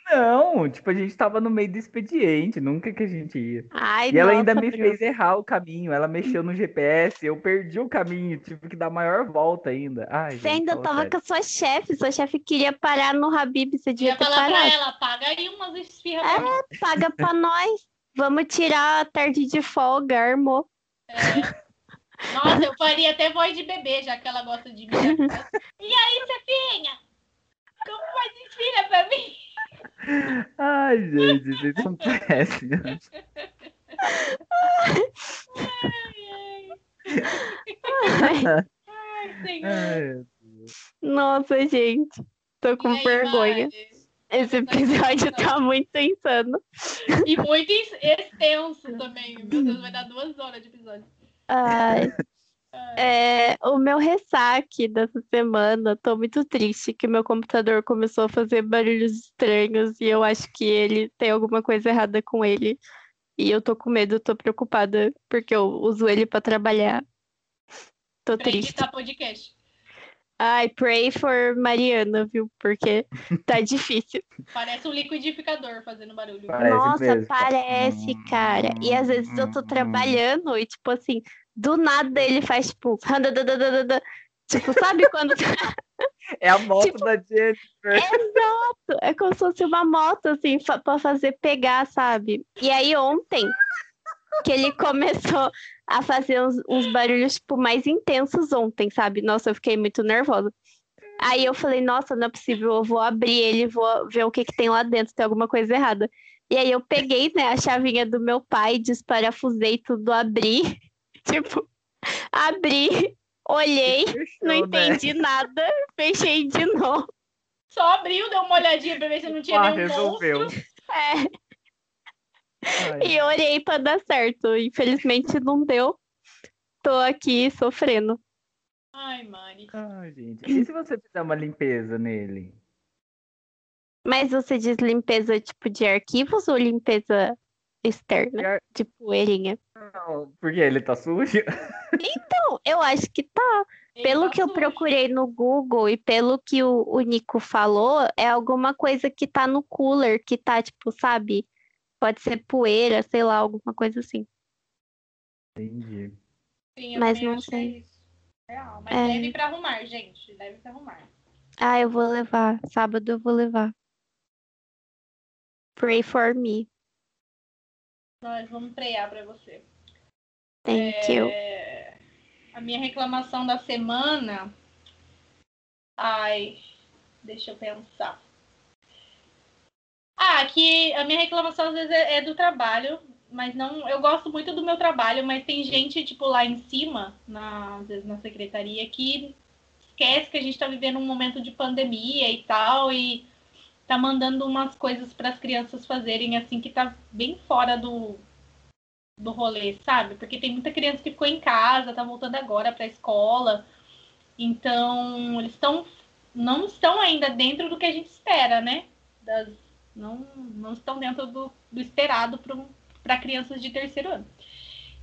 Não, tipo, a gente tava no meio do expediente, nunca que a gente ia. Ai, E ela ainda nossa, me fez errar o caminho, ela mexeu no GPS, eu perdi o caminho, tive que dar a maior volta ainda. Ai, Você gente, ainda tava sério. com a sua chefe, sua chefe queria parar no Habib, você devia Ia ter falar pra ela, paga aí umas esfirras mim. Paga pra nós. Vamos tirar a tarde de folga, armou. É. Nossa, eu faria até voz de bebê, já que ela gosta de mim. E aí, Cefinha? Como faz esfirra pra mim? Ai, gente, vocês são péssimos. Ai, senhor. Ai, Nossa, gente. Tô com aí, vergonha. Mari? Esse episódio tá muito insano. E muito ex- extenso também. Meu Deus, vai dar duas horas de episódio. Ai. É, o meu ressaque dessa semana, tô muito triste que meu computador começou a fazer barulhos estranhos e eu acho que ele tem alguma coisa errada com ele. E eu tô com medo, tô preocupada porque eu uso ele pra trabalhar. Tô Pra triste. editar podcast. Ai, pray for Mariana, viu? Porque tá difícil. Parece um liquidificador fazendo barulho. Parece Nossa, mesmo. parece, cara. E às vezes eu tô trabalhando e, tipo assim, do nada ele faz, tipo, tipo, sabe quando. É a moto Tipo- da Jennifer. Exato! É como se fosse uma moto, assim, pra fazer pegar, sabe? E aí ontem, que ele começou a fazer uns, uns barulhos, tipo, mais intensos ontem, sabe? Nossa, eu fiquei muito nervosa. Aí eu falei, nossa, não é possível, eu vou abrir ele, vou ver o que que tem lá dentro, tem alguma coisa errada. E aí eu peguei, né, a chavinha do meu pai, desparafusei tudo, abri, tipo, abri, olhei, não Fechou, né? entendi nada, fechei de novo. Só abriu, deu uma olhadinha pra ver se não tinha Ah, nenhum resolveu. monstro. É, Ai, e orei pra dar certo. Infelizmente não deu. Tô aqui sofrendo. Ai, Mari. ai, gente. E se você fizer uma limpeza nele? Mas você diz limpeza tipo de arquivos ou limpeza externa? De ar- De poeirinha? Não, porque ele tá sujo? Não, eu acho que tá. Ele Pelo tá que eu sujo. procurei no Google e pelo que o, o Nico falou, é alguma coisa que tá no cooler, que tá, tipo, sabe? Pode ser poeira, sei lá, alguma coisa assim. Entendi. Sim, eu Mas não é sei. isso. Real. Mas É. deve pra arrumar, gente. Deve pra arrumar. Ah, eu vou levar. Sábado eu vou levar. Pray for me. Nós vamos pregar pra você. Thank you. É, A minha reclamação da semana. Ai, deixa eu pensar. Ah, que a minha reclamação às vezes é, é do trabalho, mas não. Eu gosto muito do meu trabalho, mas tem gente, tipo, lá em cima, na, às vezes na secretaria, que esquece que a gente tá vivendo um momento de pandemia e tal, e tá mandando umas coisas para as crianças fazerem assim que tá bem fora do, do rolê, sabe? Porque tem muita criança que ficou em casa, tá voltando agora para a escola. Então, eles estão não estão ainda dentro do que a gente espera, né? Das, não, não estão dentro do, do esperado para crianças de terceiro ano.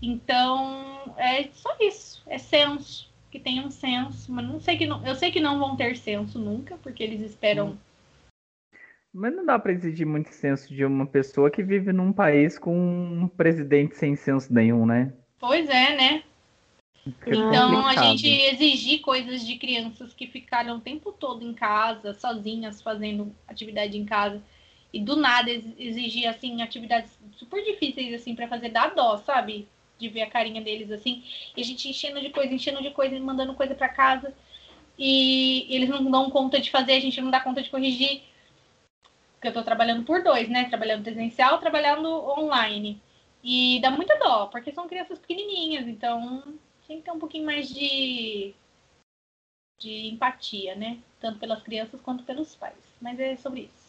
Então, é só isso. É senso. Que tenham senso. Mas não sei que não. Eu sei que não vão ter senso nunca, porque eles esperam. Mas não dá pra exigir muito senso de uma pessoa que vive num país com um presidente sem senso nenhum, né? Pois é, né? Fica Então, a gente exigir coisas de crianças que ficaram o tempo todo em casa, sozinhas, fazendo atividade em casa, e do nada ex- exigir, assim, atividades super difíceis, assim, para fazer, dá dó, sabe? De ver a carinha deles, assim, e a gente enchendo de coisa, enchendo de coisa, mandando coisa para casa, e eles não dão conta de fazer, a gente não dá conta de corrigir, porque eu tô trabalhando por dois, né? Trabalhando presencial, trabalhando online. E dá muita dó, porque são crianças pequenininhas, então tem que ter um pouquinho mais de, de empatia, né? Tanto pelas crianças quanto pelos pais. Mas é sobre isso.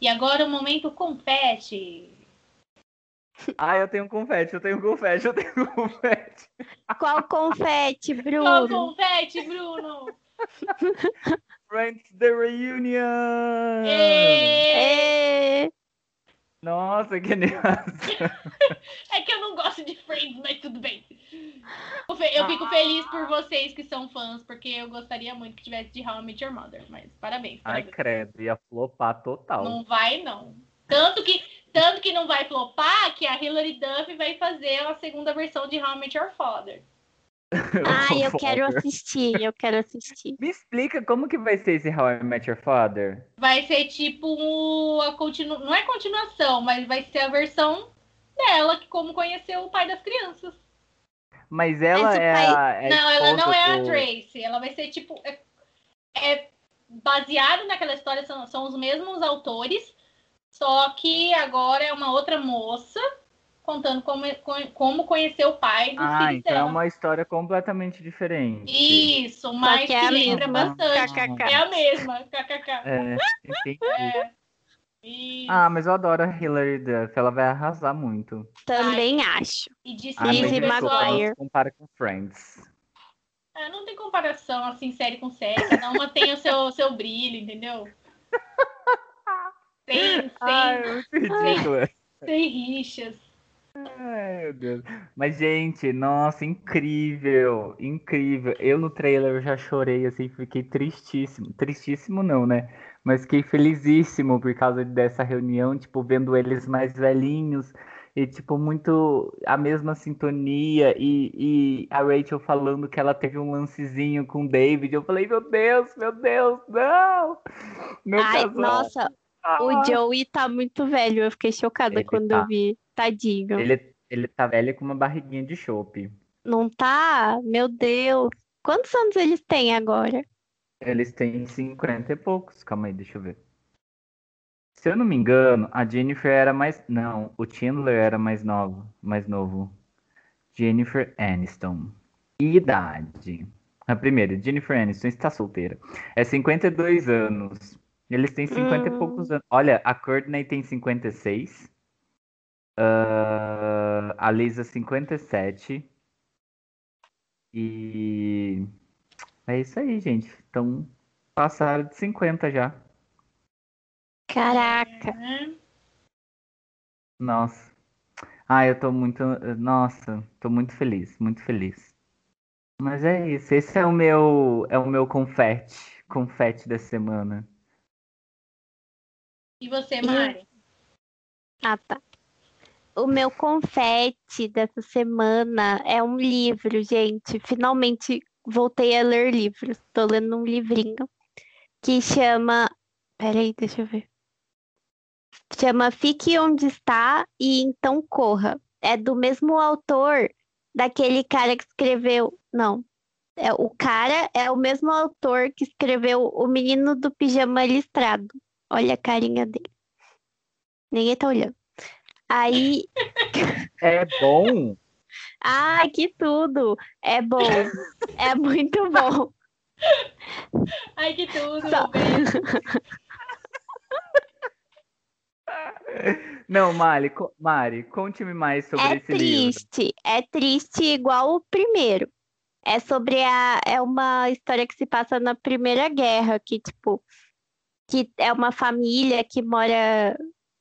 E agora o momento confete. Ah, eu tenho confete, eu tenho confete, eu tenho confete. Qual confete, Qual Bruno? confete, Bruno? Friends the Reunion! Nossa, que animação. É que eu não gosto de Friends, mas tudo bem. Eu fico feliz por vocês que são fãs, porque eu gostaria muito que tivesse de How I Met Your Mother. Mas parabéns. Ai, parabéns. credo, ia flopar total. Não vai, não. Tanto que, tanto que não vai flopar que a Hilary Duff vai fazer a segunda versão de How I Met Your Father. Ai, eu quero assistir, eu quero assistir. Me explica como que vai ser esse How I Met Your Father? Vai ser tipo a continu... não é continuação, mas vai ser a versão dela que como conheceu o pai das crianças. Mas ela Mas é pai- a. é a não, ela não é a do- Tracy. Ela vai ser tipo é, é baseado naquela história são, são os mesmos autores, só que agora é uma outra moça contando como, como conheceu o pai dos Ah, então é dela. uma história completamente diferente. Isso, mas que é a lembra mesma. bastante. KKK. É a mesma, kkk. É, entendi. Isso. Ah, mas eu adoro a Hilary Duff, ela vai arrasar muito. Também acho. E disse Ah, Lizzie. McGuire. compara com Friends. Ah, não tem comparação, assim, série com série. Cada uma tem o seu, seu brilho, entendeu? Sem, sem, Ai, sem rixas. Ai, meu Deus. Mas, gente, nossa, incrível, incrível. Eu no trailer eu já chorei, assim, fiquei tristíssimo. Tristíssimo não, né? Mas fiquei felizíssimo por causa dessa reunião, tipo, vendo eles mais velhinhos e, tipo, muito a mesma sintonia. E, e a Rachel falando que ela teve um lancezinho com o David. Eu falei, meu Deus, meu Deus, não! Meu Ai, casal. nossa, o Ah. Joey tá muito velho. Eu fiquei chocada Ele quando tá. eu vi. Tadinho. Ele, ele tá velho com uma barriguinha de chope. Não tá? Meu Deus. Quantos anos eles têm agora? Eles têm 50 e poucos. Calma aí, deixa eu ver. Se eu não me engano, a Jennifer era mais. Não, o Chandler era mais novo. Mais novo. Jennifer Aniston. Idade. A primeira, Jennifer Aniston está solteira. É 52 anos. Eles têm 50 e Hum. poucos anos. Olha, a Courtney tem 56. Ah, a Lisa 57. E é isso aí, gente. Então, passaram de 50 já. Caraca. Nossa. Ah, eu tô muito. Nossa, tô muito feliz, muito feliz. Mas é isso. Esse é o meu, é o meu confete, confete da semana. E você, Mari? Ah, tá. O meu confete dessa semana é um livro, gente. Finalmente voltei a ler livros. Tô lendo um livrinho. que chama. Peraí, deixa eu ver. Chama Fique Onde Está e Então Corra. É do mesmo autor daquele cara que escreveu. Não. É, o cara é o mesmo autor que escreveu O Menino do Pijama Listrado. Olha a carinha dele. Ninguém tá olhando. Aí. É bom? Ai, que tudo! É bom. É muito bom. Ai, que tudo, Só-. Não, Mari, co- Mari, conte-me mais sobre É esse livro. triste. É triste igual o primeiro. É sobre a. É uma história que se passa na Primeira Guerra, que, tipo, que é uma família que mora.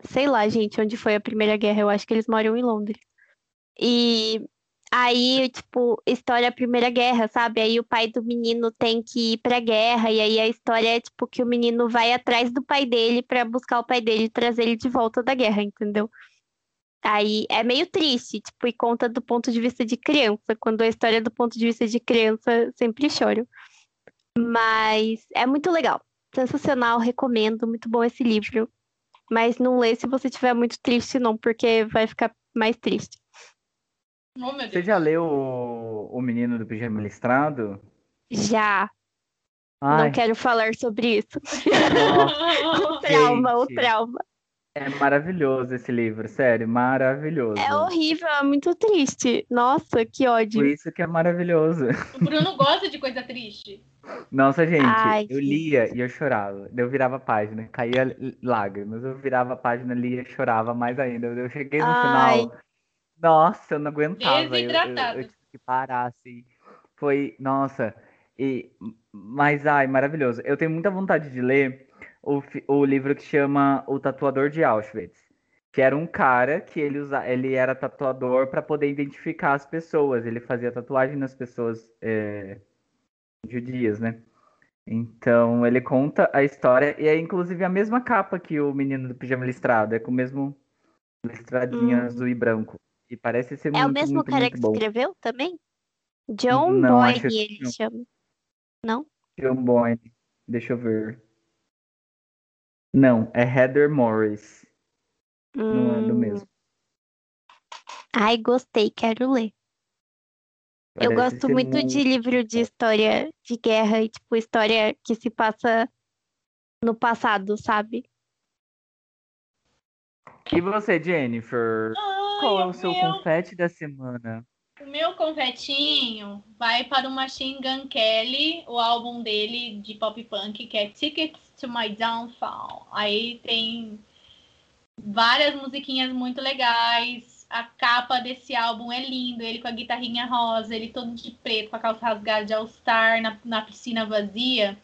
Sei lá, gente, onde foi a Primeira Guerra? Eu acho que eles moram em Londres. E aí, tipo, história da Primeira Guerra, sabe? Aí o pai do menino tem que ir pra guerra, e aí a história é, tipo, que o menino vai atrás do pai dele pra buscar o pai dele e trazer ele de volta da guerra, entendeu? Aí é meio triste, tipo, e conta do ponto de vista de criança. Quando a história é do ponto de vista de criança, sempre choro. Mas é muito legal. Sensacional, recomendo. Muito bom esse livro. Mas não lê se você estiver muito triste, não, porque vai ficar mais triste. Oh, Você já leu o, o Menino do Pijama Listrado? Já, Ai, não quero falar sobre isso. nossa, O trauma, o gente. trauma. é maravilhoso esse livro, sério, maravilhoso. É horrível, é muito triste. Nossa, que Por ódio. isso que é maravilhoso. O Bruno gosta de coisa triste. Nossa, gente, Ai, eu gente. lia e eu chorava. Eu virava a página, caía lágrimas. Eu virava a página, lia e chorava mais ainda. Eu cheguei no Ai. final. Nossa, eu não aguentava. Eu, eu, Desidratado. eu tive que parar, assim. Foi, nossa. E, mas, ai, maravilhoso. Eu tenho muita vontade de ler o, o livro que chama O Tatuador de Auschwitz. Que era um cara que ele, usa, ele era tatuador para poder identificar as pessoas. Ele fazia tatuagem nas pessoas é, judias, né? Então ele conta a história e é inclusive a mesma capa que o menino do pijama listrado, é com o mesmo listradinho Hum. azul e branco. E parece ser É o muito, mesmo muito, cara muito que bom. escreveu também? John Não, Boyne, ele não. chama. Não? John Boyne. Deixa eu ver. Não, é Heather Morris. Não é do Hum. mesmo. Ai, gostei, quero ler. Eu Parece gosto ser muito de livro de história de guerra e, tipo, história que se passa no passado, sabe? E você, Jennifer? Ai, Qual é o seu meu, confete da semana? o meu confetinho vai para o Machine Gun Kelly, o álbum dele de pop punk, que é Tickets to My Downfall. Aí tem várias musiquinhas muito legais. A capa desse álbum é lindo, ele com a guitarrinha rosa, ele todo de preto, com a calça rasgada de All Star na, na piscina vazia.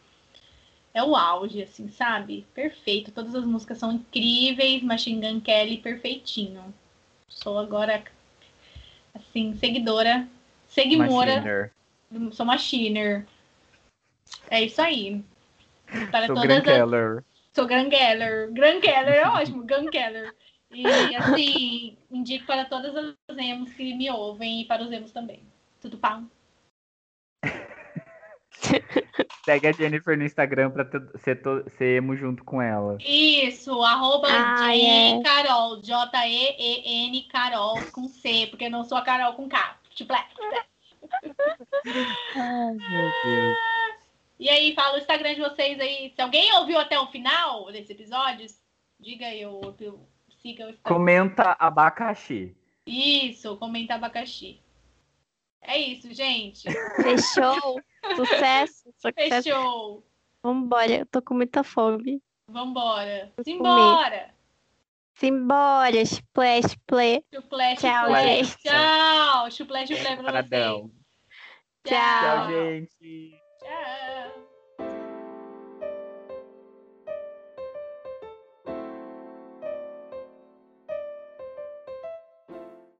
É o auge, assim, sabe? Perfeito. Todas as músicas são incríveis. Machine Gun Kelly, perfeitinho. Sou agora, assim, seguidora. Seguimora. Machiner. Sou machiner. É isso aí. Para Sou todas Gran as... Keller. Sou Gran Keller. Gran Keller é ótimo, Gran Keller. E assim, indico para todas as emos que me ouvem e para os emos também. Tudo pau. Segue a Jennifer no Instagram pra ser, to- ser emo junto com ela. Isso, arroba Ah, Jen é. Carol, J-E-E-N Carol com C, porque eu não sou a Carol com K. Tipo, é. Ai, meu Deus. E aí, fala o Instagram de vocês aí. Se alguém ouviu até o final desse episódio, diga aí, eu, eu, siga o Instagram. Comenta abacaxi. Isso, comenta abacaxi. É isso, gente. Fechou? Sucesso? Sucesso. Fechou. Vambora, eu tô com muita fome. Vambora. Simbora. Simbora, chiplé, chiplé. Chuplé, Tchau, chuplé. gente. Tchau. Chuplé, chuplé pra vocês. Tchau. Tchau, gente. Tchau.